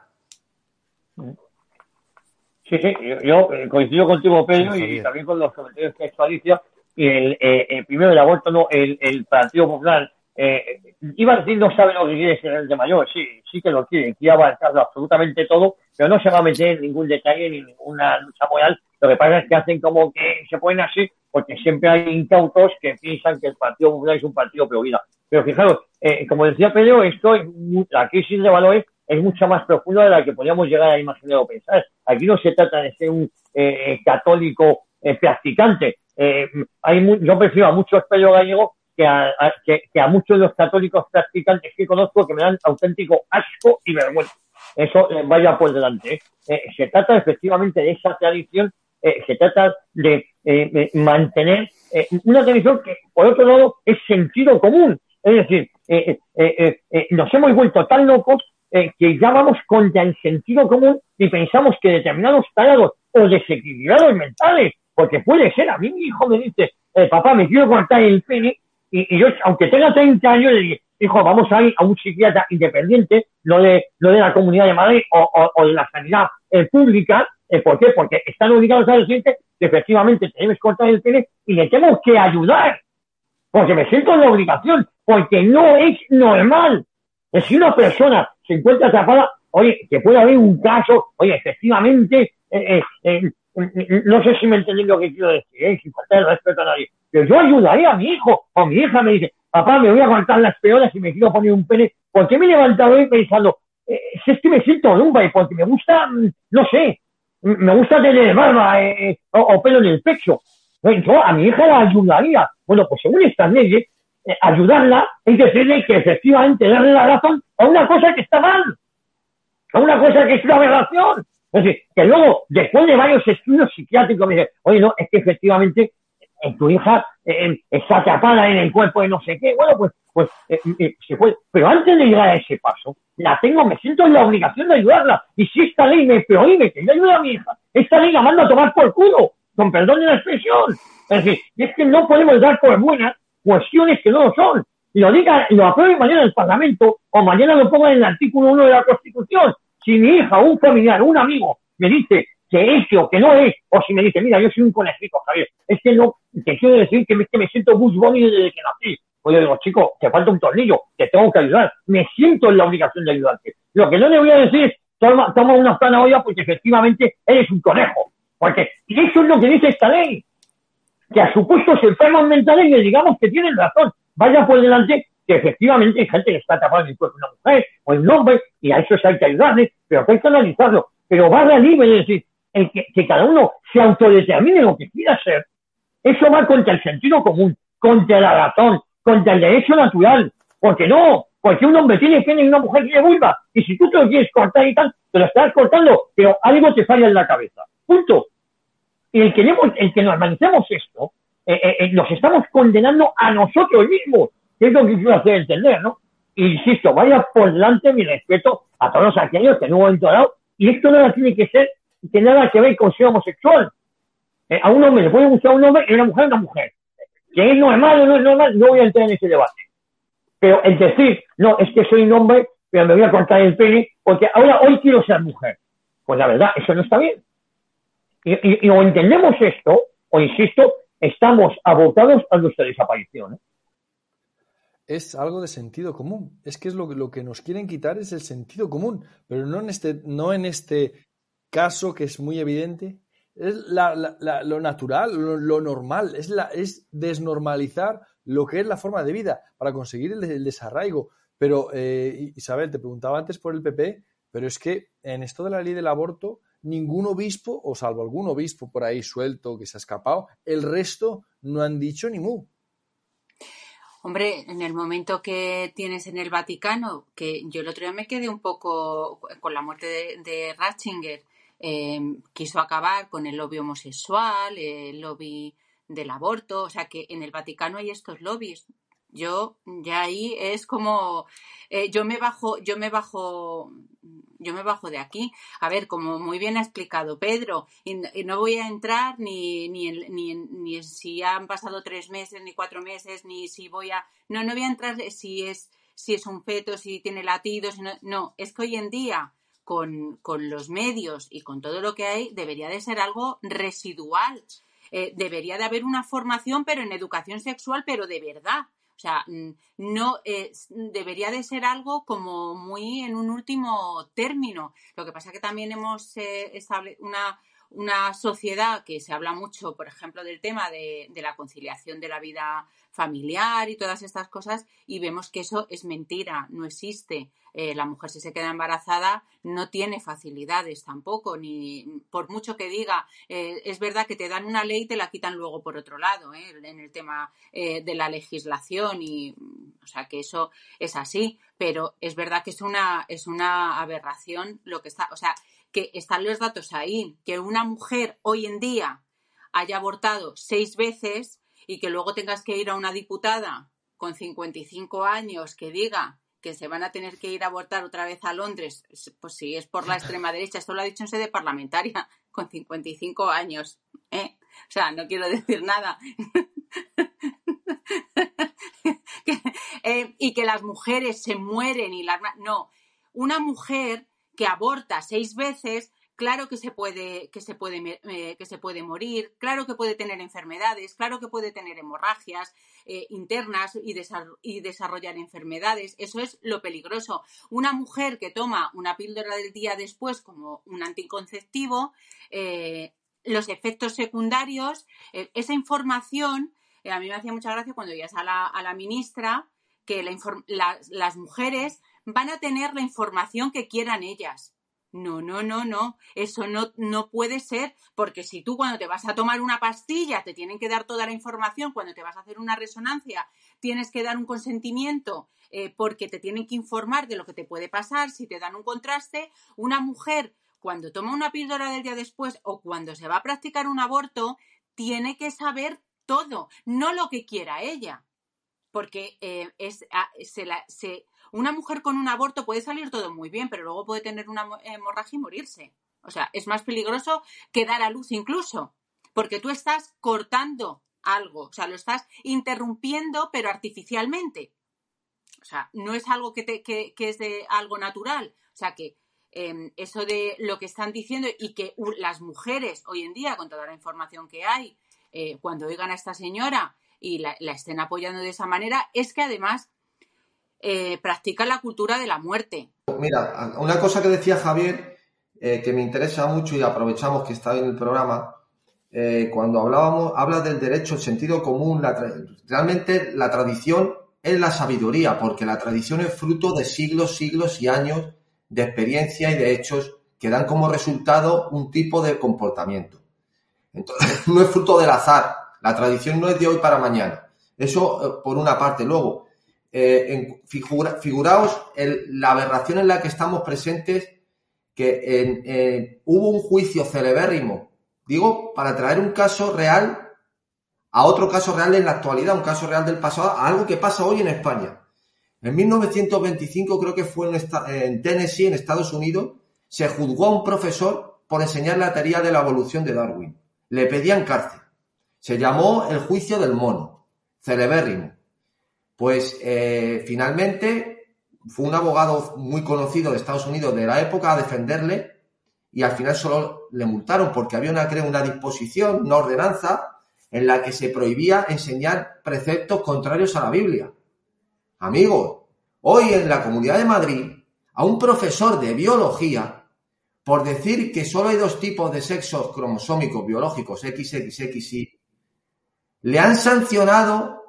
Sí, sí, yo, eh, coincido contigo, Pedro, y también con los comentarios que ha hecho Alicia. Y el, eh, primero el aborto, no, el, el Partido Popular, eh, iba a decir no sabe lo que quiere ser el de mayor, sí, sí que lo quiere, quiere abarcarlo absolutamente todo, pero no se va a meter en ningún detalle ni ninguna lucha moral. Lo que pasa es que hacen como que se ponen así porque siempre hay incautos que piensan que el Partido Popular es un partido prohibida. Pero fijaros, eh, como decía Pedro, esto es, la crisis de valores es mucho más profunda de la que podríamos llegar a imaginar o pensar. Aquí no se trata de ser un eh, católico eh, practicante. hay yo prefiero a muchos Pedro Gallego que a, que, a muchos de los católicos practicantes que conozco que me dan auténtico asco y vergüenza. Eso vaya por delante. se trata efectivamente de esa tradición eh, se trata de eh, mantener eh, una tradición que, por otro lado, es sentido común. Es decir, nos hemos vuelto tan locos que ya vamos contra el sentido común y pensamos que determinados tarados o desequilibrados mentales, porque puede ser, a mí mi hijo me dice, papá, me quiero cortar el pene, y, yo, aunque tenga 30 años, le digo, hijo, vamos a ir a un psiquiatra independiente, no de, no de la Comunidad de Madrid o, de la sanidad pública, eh, ¿Por qué? Porque están obligados a decirte que efectivamente tenemos que cortar el pene y le tenemos que ayudar. Porque me siento en la obligación, porque no es normal. Si una persona se encuentra atrapada, oye, que puede haber un caso, oye, efectivamente, eh, eh, no sé si me entendéis lo que quiero decir, sin faltar el respeto a nadie, pero yo ayudaría a mi hijo o mi hija me dice, papá, me voy a cortar las peoras y me quiero poner un pene, ¿por qué me he levantado hoy pensando, si es que me siento lumba y porque me gusta, mm, no sé, me gusta tener barba eh, eh, o, pelo en el pecho. Yo a mi hija la ayudaría. Bueno, pues según estas leyes, eh, ayudarla es decirle que efectivamente darle la razón a una cosa que está mal, a una cosa que es una aberración. Es decir, que luego, después de varios estudios psiquiátricos, me dice, oye, no, es que efectivamente en tu hija está atrapada en el cuerpo de no sé qué. Bueno, pues, pues se puede. Pero antes de llegar a ese paso, la tengo, me siento en la obligación de ayudarla. Y si esta ley me prohíbe que yo ayude a mi hija, esta ley la mando a tomar por culo, con perdón de la expresión. Es decir, es que no podemos dar por buenas cuestiones que no lo son. Y lo diga, lo apruebe mañana en el Parlamento, o mañana lo ponga en el artículo 1 de la Constitución. Si mi hija, un familiar, un amigo, me dice que es o que no es, o si me dice, mira, yo soy un conejito, Javier, es que no, te quiero decir que, me siento Bush Bunny desde que nací, pues yo digo, chico, te falta un tornillo, te tengo que ayudar. Me siento en la obligación de ayudarte. Lo que no le voy a decir es, toma, toma una olla porque efectivamente eres un conejo. Porque eso es lo que dice esta ley. Que a supuestos enfermos mentales le digamos que tienen razón. Vaya por delante que efectivamente hay gente que está tapada en el cuerpo de una mujer o en un hombre y a eso hay que ayudarle, pero hay que analizarlo. Pero va a libre, es decir, el que, que cada uno se autodetermine lo que quiera ser, eso va contra el sentido común, contra la razón, contra el derecho natural. Porque no, porque un hombre tiene pene y una mujer tiene vulva. Y si tú te lo quieres cortar y tal, te lo estás cortando, pero algo te falla en la cabeza. Punto. Y el que, el que normalicemos esto, eh, eh, eh, nos estamos condenando a nosotros mismos, que es lo que quiero hacer entender, ¿no? insisto, vaya por delante mi respeto a todos aquellos que en un momento dado, y esto nada tiene que ser, tiene nada que ver con ser homosexual. Eh, a un hombre le puede gustar un hombre y a una mujer una mujer. Que es normal o no es normal, no voy a entrar en ese debate. Pero el decir, no, es que soy un hombre, pero me voy a cortar el pene, porque ahora hoy quiero ser mujer. Pues la verdad, eso no está bien. Y, o entendemos esto, o insisto, estamos abocados a nuestra desaparición. ¿eh? Es algo de sentido común. Es que es lo, lo que nos quieren quitar es el sentido común, pero no en este, no en este caso que es muy evidente. Es lo natural, lo, normal, es, la, es desnormalizar lo que es la forma de vida para conseguir el, desarraigo. Pero, eh, Isabel, te preguntaba antes por el PP, pero es que en esto de la ley del aborto ningún obispo, o salvo algún obispo por ahí suelto que se ha escapado, el resto no han dicho ni mu. Hombre, en el momento que tienes en el Vaticano, que yo el otro día me quedé un poco con la muerte de, Ratzinger, em, quiso acabar con el lobby homosexual, el lobby del aborto, o sea que en el Vaticano hay estos lobbies. Yo ya ahí es como eh, yo me bajo, yo me bajo yo me bajo de aquí. A ver, como muy bien ha explicado Pedro, y, no voy a entrar ni, ni, ni, ni, si han pasado tres meses, ni cuatro meses, ni si voy a. No, no voy a entrar si es, si es un feto, si tiene latidos. No, no es que hoy en día, con, con, los medios y con todo lo que hay, debería de ser algo residual. Eh, debería de haber una formación, pero en educación sexual, pero de verdad. O sea, no debería de ser algo como muy en un último término. Lo que pasa que también hemos eh, una, una sociedad que se habla mucho, por ejemplo, del tema de, la conciliación de la vida familiar y todas estas cosas, y vemos que eso es mentira, no existe. Eh, la mujer si se queda embarazada no tiene facilidades tampoco, ni por mucho que diga, eh, es verdad que te dan una ley y te la quitan luego por otro lado, eh, en el tema de la legislación y, o sea, que eso es así, pero es verdad que es una, es una aberración lo que está, o sea, que están los datos ahí, que una mujer hoy en día haya abortado seis veces y que luego tengas que ir a una diputada con 55 años que diga que se van a tener que ir a abortar otra vez a Londres, pues si es por la extrema derecha, esto lo ha dicho en sede parlamentaria, con 55 años. ¿eh? O sea, no quiero decir nada. Eh, y que las mujeres se mueren y las... No, una mujer que aborta seis veces claro que se puede, que se puede, eh, que se puede morir, claro que puede tener enfermedades, claro que puede tener hemorragias eh, internas y, desarrollar enfermedades. Eso es lo peligroso. Una mujer que toma una píldora del día después como un anticonceptivo, eh, los efectos secundarios, esa información, a mí me hacía mucha gracia cuando oías a la, a la ministra que las mujeres van a tener la información que quieran ellas no, no, no, no. Eso no, no puede ser, porque si tú cuando te vas a tomar una pastilla te tienen que dar toda la información, cuando te vas a hacer una resonancia tienes que dar un consentimiento eh, porque te tienen que informar de lo que te puede pasar, si te dan un contraste, una mujer cuando toma una píldora del día después o cuando se va a practicar un aborto, tiene que saber todo, no lo que quiera ella, porque eh, es, ah, se, la, se una mujer con un aborto puede salir todo muy bien, pero luego puede tener una hemorragia y morirse. O sea, es más peligroso que dar a luz incluso, porque tú estás cortando algo, o sea, lo estás interrumpiendo, pero artificialmente. O sea, no es algo que, que, es de algo natural. O sea, que em, eso de lo que están diciendo y que las mujeres hoy en día, con toda la información que hay, eh, cuando oigan a esta señora y la, estén apoyando de esa manera, es que además eh, practican la cultura de la muerte. Mira, una cosa que decía Javier, eh, que me interesa mucho y aprovechamos que está en el programa, eh, cuando hablábamos, habla del derecho, el sentido común, realmente la tradición es la sabiduría, porque la tradición es fruto de siglos, siglos y años de experiencia y de hechos que dan como resultado un tipo de comportamiento. Entonces, no es fruto del azar, la tradición no es de hoy para mañana. Eso por una parte. Luego, eh, en, figuraos la aberración en la que estamos presentes, que hubo un juicio celebérrimo, digo, para traer un caso real a otro caso real en la actualidad, un caso real del pasado, a algo que pasa hoy en España. En 1925, creo que fue en, Tennessee, en Estados Unidos, se juzgó a un profesor por enseñar la teoría de la evolución de Darwin. Le pedían cárcel. Se llamó el juicio del mono, celebérrimo. Pues eh, finalmente fue un abogado muy conocido de Estados Unidos de la época a defenderle y al final solo le multaron porque había una, creo, una disposición, una ordenanza en la que se prohibía enseñar preceptos contrarios a la Biblia. Amigos, hoy en la Comunidad de Madrid, a un profesor de biología, por decir que solo hay dos tipos de sexos cromosómicos biológicos, XXXY, le han sancionado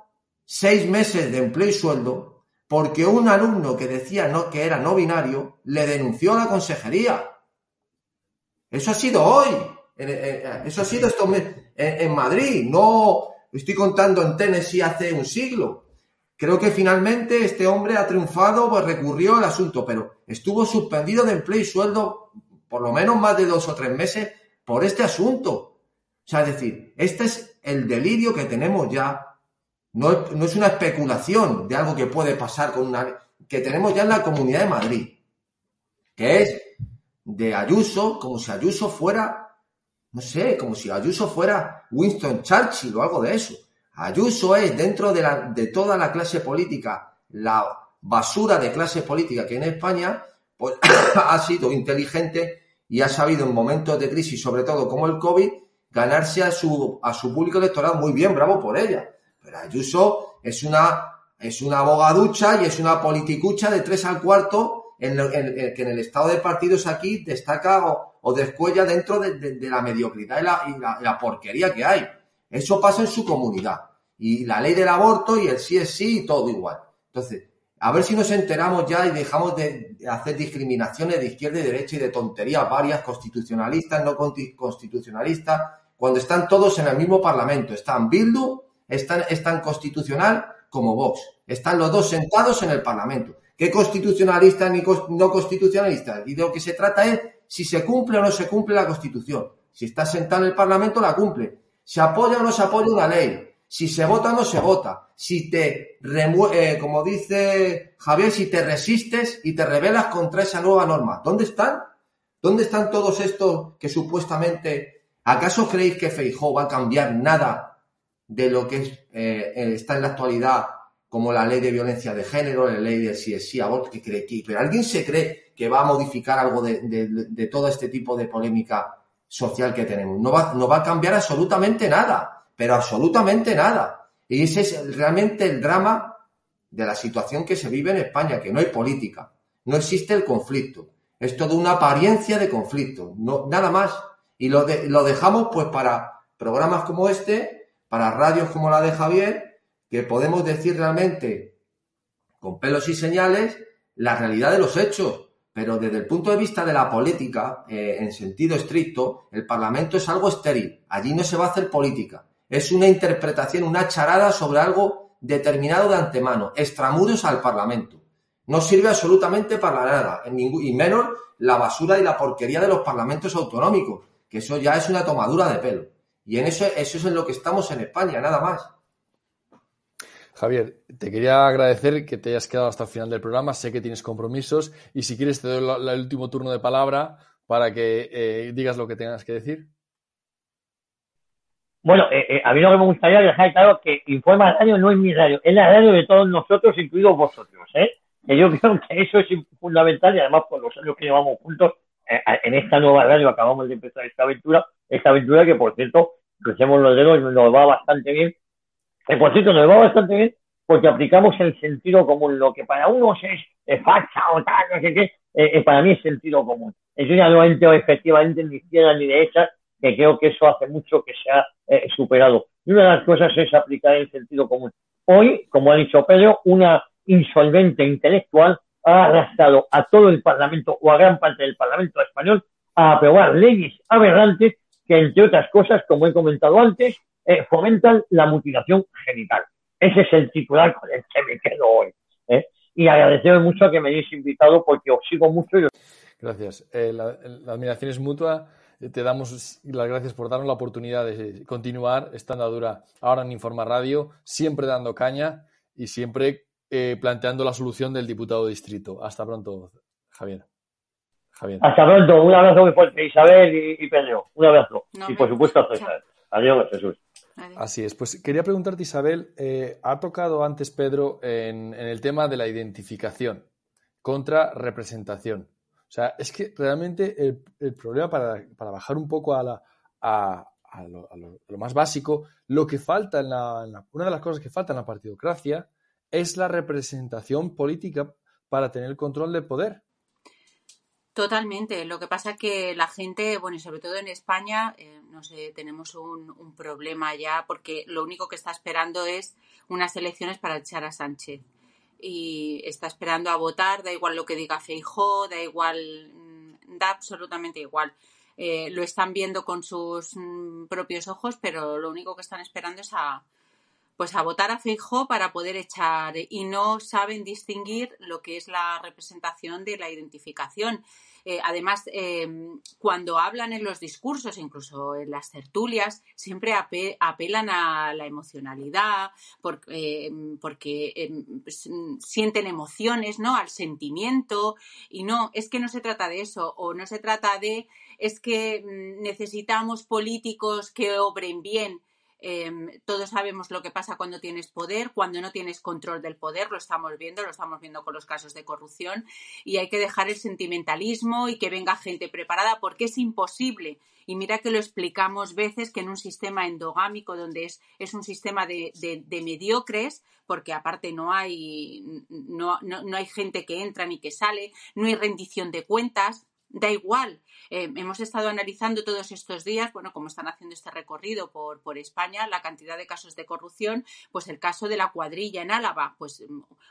seis meses de empleo y sueldo porque un alumno que decía no, que era no binario le denunció a la consejería. Eso ha sido hoy. Eso ha sido esto en Madrid. No estoy contando en Tennessee hace un siglo. Creo que finalmente este hombre ha triunfado, pues recurrió al asunto, pero estuvo suspendido de empleo y sueldo por lo menos más de dos o tres meses por este asunto. O sea, es decir, este es el delirio que tenemos ya. No, no es una especulación de algo que puede pasar con una... que tenemos ya en la Comunidad de Madrid, que es de Ayuso, como si Ayuso fuera, no sé, como si Ayuso fuera Winston Churchill o algo de eso. Ayuso es, dentro de, la, de toda la clase política, la basura de clase política que en España, pues ha sido inteligente y ha sabido en momentos de crisis, sobre todo como el COVID, ganarse a su, a su público electoral muy bien, bravo por ella. Pero Ayuso es una, es una abogaducha y es una politicucha de tres al cuarto en, que en el estado de partidos aquí destaca o, descuella dentro de, la mediocridad y la porquería que hay. Eso pasa en su comunidad. Y la ley del aborto y el sí es sí y todo igual. Entonces, a ver si nos enteramos ya y dejamos de hacer discriminaciones de izquierda y derecha y de tonterías varias, constitucionalistas, no constitucionalistas, cuando están todos en el mismo parlamento. Están Bildu, están, están constitucional como Vox. Están los dos sentados en el parlamento. ¿Qué constitucionalista ni no constitucionalista? Y de lo que se trata es si se cumple o no se cumple la constitución. Si está sentado en el parlamento, la cumple se apoya o no se apoya una ley, si se vota o no se vota, si te eh, como dice Javier, si te resistes y te rebelas contra esa nueva norma. ¿Dónde están? ¿Dónde están todos estos que supuestamente, ¿acaso creéis que Feijó va a cambiar nada de lo que eh, eh, está en la actualidad como la ley de violencia de género, la ley de si es sí, aborto, que cree que, pero alguien se cree que va a modificar algo de, de todo este tipo de polémica social que tenemos. No va, no va a cambiar absolutamente nada, pero absolutamente nada. Y ese es realmente el drama de la situación que se vive en España, que no hay política, no existe el conflicto. Es toda una apariencia de conflicto, no, nada más. Y lo, lo dejamos pues para programas como este, para radios como la de Javier, que podemos decir realmente con pelos y señales la realidad de los hechos pero desde el punto de vista de la política, eh, en sentido estricto, el Parlamento es algo estéril. Allí no se va a hacer política. Es una interpretación, una charada sobre algo determinado de antemano, extramuros al Parlamento. No sirve absolutamente para nada, y menos la basura y la porquería de los parlamentos autonómicos, que eso ya es una tomadura de pelo. Y en eso, eso es en lo que estamos en España, nada más. Javier, te quería agradecer que te hayas quedado hasta el final del programa. Sé que tienes compromisos y si quieres te doy el último turno de palabra para que eh, digas lo que tengas que decir. Bueno, eh, eh, a mí lo que me gustaría dejar claro que Informa Radio no es mi radio, es la radio de todos nosotros, incluidos vosotros. ¿eh? Que yo creo que eso es fundamental y además por los años que llevamos juntos en esta nueva radio acabamos de empezar esta aventura, esta aventura que por cierto crecemos los dedos nos va bastante bien el por nos va bastante bien porque aplicamos el sentido común. Lo que para unos es, facha o tal, no sé qué, eh, eh, para mí es sentido común. Yo ya no entro efectivamente ni izquierda ni derecha, que creo que eso hace mucho que se ha eh, superado. Y una de las cosas es aplicar el sentido común. Hoy, como ha dicho Pedro, una insolvente intelectual ha arrastrado a todo el Parlamento o a gran parte del Parlamento español a aprobar leyes aberrantes que, entre otras cosas, como he comentado antes, eh, fomentan la mutilación genital. Ese es el titular con el que me quedo hoy. ¿eh? Y agradeceros mucho que me hayáis invitado porque os sigo mucho. Y Gracias. Eh, la, admiración es mutua. Te damos las gracias por darnos la oportunidad de continuar esta andadura ahora en Informa Radio, siempre dando caña y siempre eh, planteando la solución del diputado de distrito. Hasta pronto, Javier. Javier. Hasta pronto. Un abrazo muy fuerte, Isabel y, Pedro. Un abrazo. y por supuesto a César. Adiós, Jesús. Así es. Pues quería preguntarte, Isabel, eh, ha tocado antes Pedro en, el tema de la identificación contra representación. O sea, es que realmente el, problema para, bajar un poco a, la, a, lo, más básico, lo que falta en la, una de las cosas que falta en la partidocracia es la representación política para tener el control del poder. Totalmente. Lo que pasa es que la gente, bueno, y sobre todo en España, eh, no sé, tenemos un, problema ya porque lo único que está esperando es unas elecciones para echar a Sánchez. Y está esperando a votar, da igual lo que diga Feijó, da igual, mm, da absolutamente igual. Eh, lo están viendo con sus mm, propios ojos, pero lo único que están esperando es a, pues a votar a Feijó para poder echar y no saben distinguir lo que es la representación de la identificación. Eh, además, eh, cuando hablan en los discursos, incluso en las tertulias, siempre apelan a la emocionalidad, porque, eh, pues, sienten emociones, ¿no? Al sentimiento. Y no, es que no se trata de eso, o no se trata de, es que mm, necesitamos políticos que obren bien. Em, todos sabemos lo que pasa cuando tienes poder, cuando no tienes control del poder, lo estamos viendo, lo estamos viendo con los casos de corrupción y hay que dejar el sentimentalismo y que venga gente preparada porque es imposible. Y mira que lo explicamos veces que en un sistema endogámico donde es, es un sistema de, mediocres, porque aparte no hay, no, no hay gente que entra ni que sale, no hay rendición de cuentas, da igual. Eh, hemos estado analizando todos estos días, bueno, como están haciendo este recorrido por, por, España, la cantidad de casos de corrupción, pues el caso de la cuadrilla en Álava, pues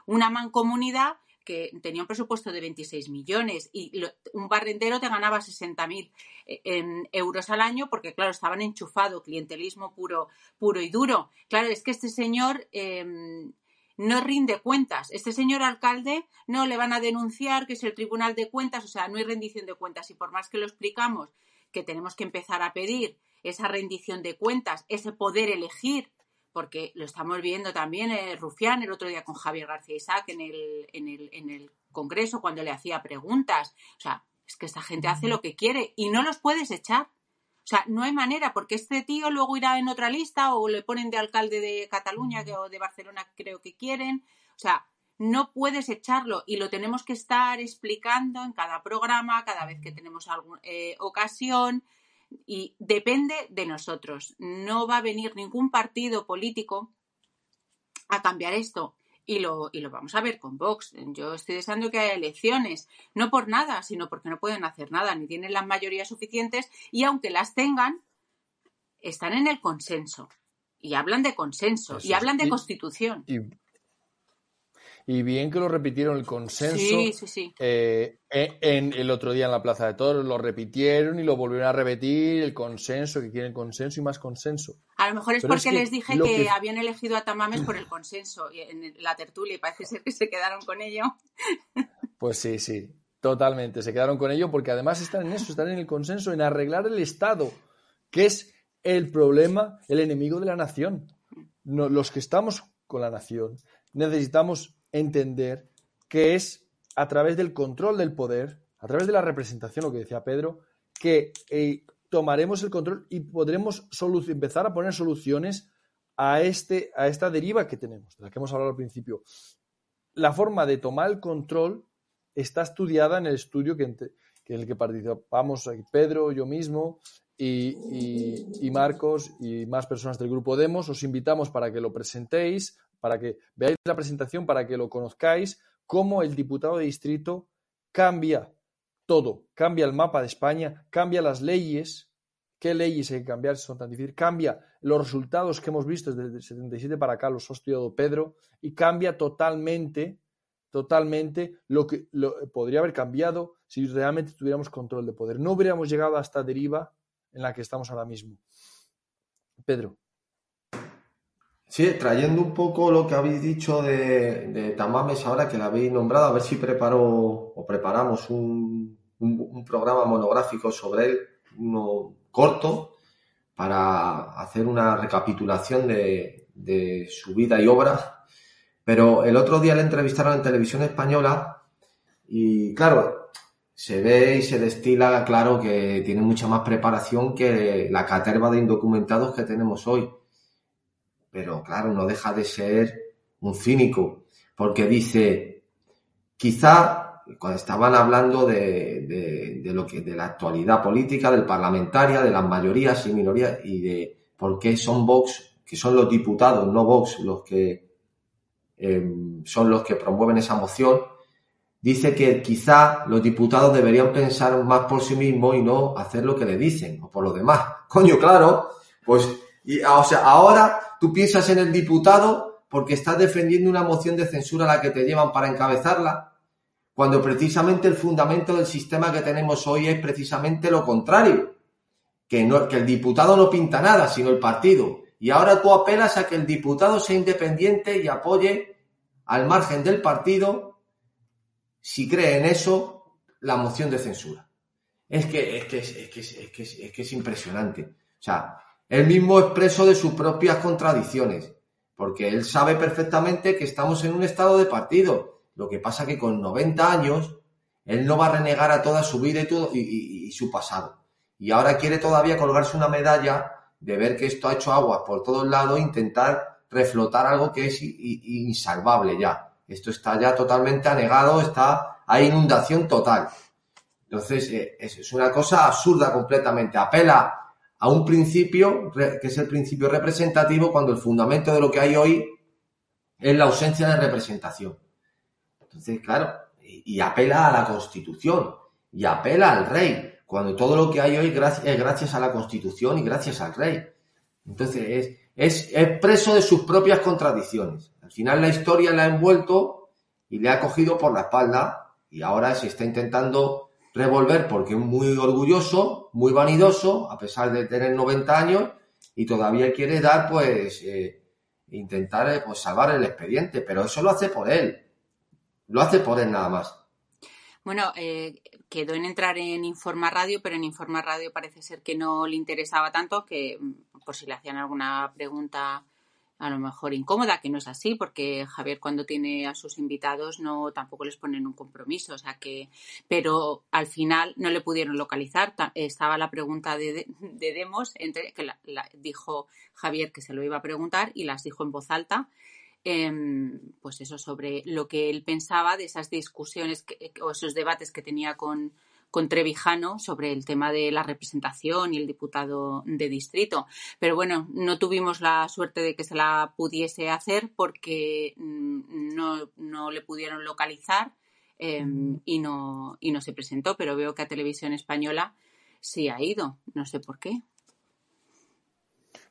una mancomunidad que tenía un presupuesto de 26 millones y un barrendero te ganaba 60.000 eh, euros al año porque, claro, estaban enchufados, clientelismo puro, puro y duro. Claro, es que este señor em, no rinde cuentas. Este señor alcalde no le van a denunciar que es el Tribunal de Cuentas, o sea, no hay rendición de cuentas. Y por más que lo explicamos, que tenemos que empezar a pedir esa rendición de cuentas, ese poder elegir, porque lo estamos viendo también eh, Rufián el otro día con Javier García Isaac en el, en, el, en el Congreso cuando le hacía preguntas. O sea, es que esta gente hace lo que quiere y no los puedes echar. O sea, no hay manera, porque este tío luego irá en otra lista o le ponen de alcalde de Cataluña o de Barcelona, creo que quieren. O sea, no puedes echarlo y lo tenemos que estar explicando en cada programa, cada vez que tenemos alguna eh, ocasión y depende de nosotros. No va a venir ningún partido político a cambiar esto y lo, y lo vamos a ver con Vox. Yo estoy deseando que haya elecciones, no por nada, sino porque no pueden hacer nada, ni tienen las mayorías suficientes y aunque las tengan, están en el consenso. Y hablan de consenso, y hablan de constitución. Y bien que lo repitieron el consenso. Eh, en, el otro día en la Plaza de Toros lo repitieron y lo volvieron a repetir, el consenso, que quieren consenso y más consenso. A lo mejor es porque les dije que, habían elegido a Tamames por el consenso y en la tertulia y parece ser que se quedaron con ello. Pues sí, sí, totalmente. Se quedaron con ello porque además están en eso, están en el consenso, en arreglar el Estado, que es el problema, el enemigo de la nación. los que estamos con la nación necesitamos entender que es a través del control del poder, a través de la representación, lo que decía Pedro, que eh, tomaremos el control y podremos empezar a poner soluciones a, este, a esta deriva que tenemos, de la que hemos hablado al principio. La forma de tomar el control está estudiada en el estudio que, en el que participamos Pedro, yo mismo y, y, Marcos y más personas del grupo Demos. Os invitamos para que lo presentéis, para que veáis la presentación, para que lo conozcáis, cómo el diputado de distrito cambia todo, cambia el mapa de España, cambia las leyes, qué leyes hay que cambiar son tan difíciles, cambia los resultados que hemos visto desde el 77 para acá, los ha estudiado Pedro, y cambia totalmente, totalmente lo que podría haber cambiado si realmente tuviéramos control de poder. No hubiéramos llegado a esta deriva en la que estamos ahora mismo. Pedro. Sí, trayendo un poco lo que habéis dicho de, Tamames ahora que la habéis nombrado, a ver si preparo o preparamos un, programa monográfico sobre él, uno corto, para hacer una recapitulación de, su vida y obra Pero el otro día le entrevistaron en televisión española y claro, se ve y se destila claro que tiene mucha más preparación que la caterva de indocumentados que tenemos hoy. Pero claro, no deja de ser un cínico, porque dice, quizá cuando estaban hablando de, de, lo que de la actualidad política, del parlamentaria, de las mayorías y minorías y de por qué son Vox, que son los diputados, no Vox, los que Em, son los que promueven esa moción, dice que quizá los diputados deberían pensar más por sí mismos y no hacer lo que le dicen o por lo demás. Coño, claro, pues, y, o sea, ahora tú piensas en el diputado porque estás defendiendo una moción de censura a la que te llevan para encabezarla, cuando precisamente el fundamento del sistema que tenemos hoy es precisamente lo contrario, que, no, que el diputado no pinta nada, sino el partido. Y ahora tú apelas a que el diputado sea independiente y apoye al margen del partido, si cree en eso, la moción de censura. Es que es, que es, que es, que es, que es impresionante. O sea, él mismo expreso de sus propias contradicciones, porque él sabe perfectamente que estamos en un estado de partido. Lo que pasa que con 90 años, él no va a renegar a toda su vida y, todo, y su pasado. Y ahora quiere todavía colgarse una medalla de ver que esto ha hecho aguas por todos lados, intentar reflotar algo que es insalvable ya. Esto está ya totalmente anegado, está, hay inundación total. Entonces, eh, es una cosa absurda completamente. Apela a un principio, que es el principio representativo, cuando el fundamento de lo que hay hoy es la ausencia de representación. Entonces, claro, y apela a la Constitución, y apela al rey, cuando todo lo que hay hoy es gracias a la Constitución y gracias al rey. Entonces, es, es, preso de sus propias contradicciones. Al final la historia la ha envuelto y le ha cogido por la espalda y ahora se está intentando revolver porque es muy orgulloso, muy vanidoso, a pesar de tener 90 años y todavía quiere dar, pues, eh, intentar eh, pues, salvar el expediente, pero eso lo hace por él. Lo hace por él nada más. Bueno, eh, quedó en entrar en Informa Radio, pero en Informa Radio parece ser que no le interesaba tanto, que mm, por si le hacían alguna pregunta a lo mejor incómoda, que no es así, porque Javier cuando tiene a sus invitados no tampoco les ponen un compromiso, o sea que, pero al final no le pudieron localizar. Estaba la pregunta de, Demos, entre, que dijo Javier que se lo iba a preguntar y las dijo en voz alta Em, pues eso, sobre lo que él pensaba de esas discusiones o esos debates que tenía con, con Trevijano sobre el tema de la representación y el diputado de distrito. Pero bueno, no tuvimos la suerte de que se la pudiese hacer porque mm, no, no le pudieron localizar em, y, no, y no se presentó, pero veo que a Televisión Española sí ha ido. No sé por qué.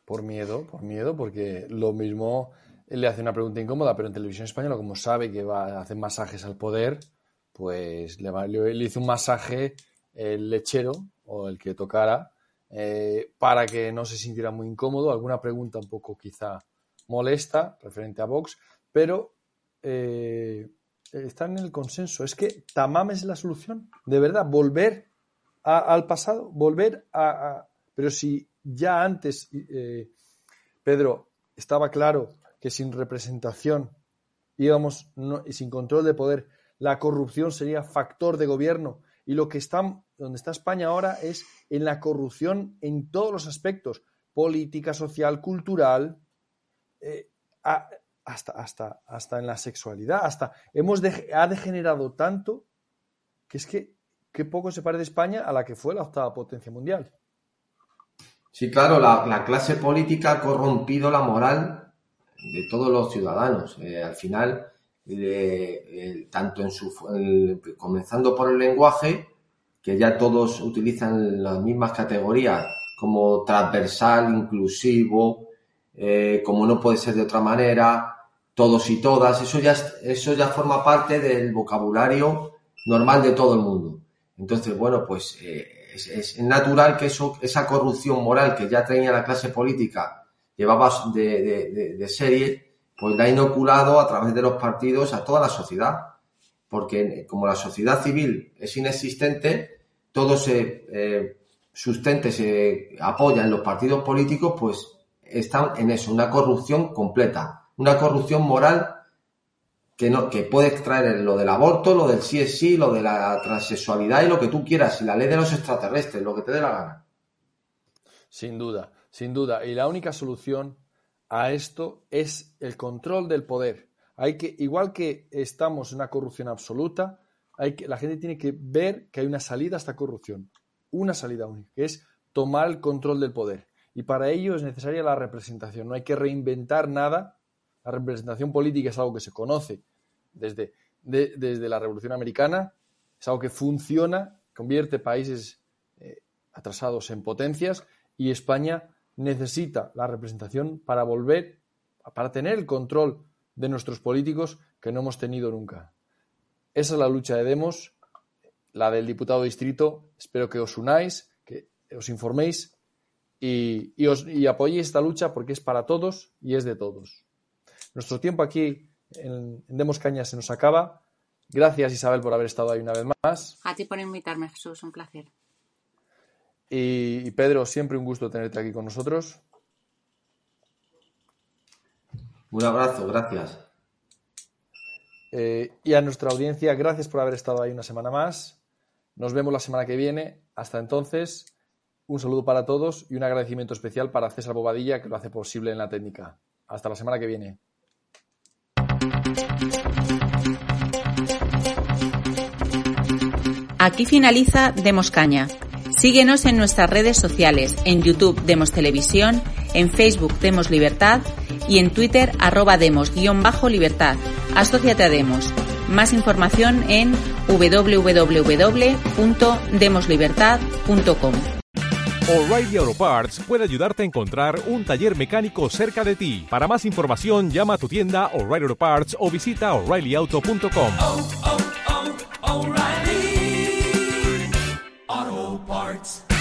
Por miedo, por miedo, porque lo mismo le hace una pregunta incómoda, pero en televisión española, como sabe que va a hacer masajes al poder, pues le, le hizo un masaje el lechero o el que tocara eh, para que no se sintiera muy incómodo. Alguna pregunta un poco quizá molesta referente a Vox, pero eh, está en el consenso. Es que Tamam es la solución, de verdad, volver al pasado, volver a, Pero si ya antes, eh, Pedro, estaba claro que sin representación íbamos y sin control de poder, la corrupción sería factor de gobierno. Y lo que está, donde está España ahora es en la corrupción en todos los aspectos, política, social, cultural, eh, hasta, hasta, hasta en la sexualidad, hasta hemos ha degenerado tanto que es que qué poco se parece España a la que fue la octava potencia mundial. Sí, claro, la, la clase política ha corrompido la moral de todos los ciudadanos. Eh, al final, tanto en su, comenzando por el lenguaje, que ya todos utilizan las mismas categorías como transversal, inclusivo, eh, como no puede ser de otra manera, todos y todas, eso ya, eso ya forma parte del vocabulario normal de todo el mundo. Entonces, bueno, pues eh, es, natural que eso, esa corrupción moral que ya tenía la clase política llevaba de, serie, pues la ha inoculado a través de los partidos a toda la sociedad. Porque como la sociedad civil es inexistente, todo se eh, sustente, se apoya en los partidos políticos, pues están en eso, una corrupción completa, una corrupción moral que, no, que puede extraer lo del aborto, lo del sí es sí, lo de la transexualidad y lo que tú quieras, y la ley de los extraterrestres, lo que te dé la gana. Sin duda, sin duda. Y la única solución a esto es el control del poder. Hay que, igual que estamos en una corrupción absoluta, hay que, la gente tiene que ver que hay una salida a esta corrupción. Una salida única, que es tomar el control del poder. Y para ello es necesaria la representación. No hay que reinventar nada. La representación política es algo que se conoce desde, desde la Revolución Americana, es algo que funciona, convierte países eh, atrasados en potencias y España necesita la representación para volver, para tener el control de nuestros políticos que no hemos tenido nunca. Esa es la lucha de Demos, la del diputado distrito. Espero que os unáis, que os informéis y, os, apoyéis esta lucha porque es para todos y es de todos. Nuestro tiempo aquí en, Demos Caña se nos acaba. Gracias Isabel por haber estado ahí una vez más. A ti por invitarme, Jesús, un placer. Y, Pedro, siempre un gusto tenerte aquí con nosotros. Un abrazo, gracias. Eh, y a nuestra audiencia, gracias por haber estado ahí una semana más. Nos vemos la semana que viene. Hasta entonces, un saludo para todos y un agradecimiento especial para César Bobadilla, que lo hace posible en la técnica. Hasta la semana que viene. Aquí finaliza Demos Caña Síguenos en nuestras redes sociales, en YouTube Demos Televisión, en Facebook Demos Libertad y en Twitter arroba demos-libertad. Asociate a Demos. Más información en www.demoslibertad.com. O'Reilly Auto Parts puede ayudarte a encontrar un taller mecánico cerca de ti. Para más información, llama a tu tienda O'Reilly Auto Parts o visita oreillyauto.com. parts.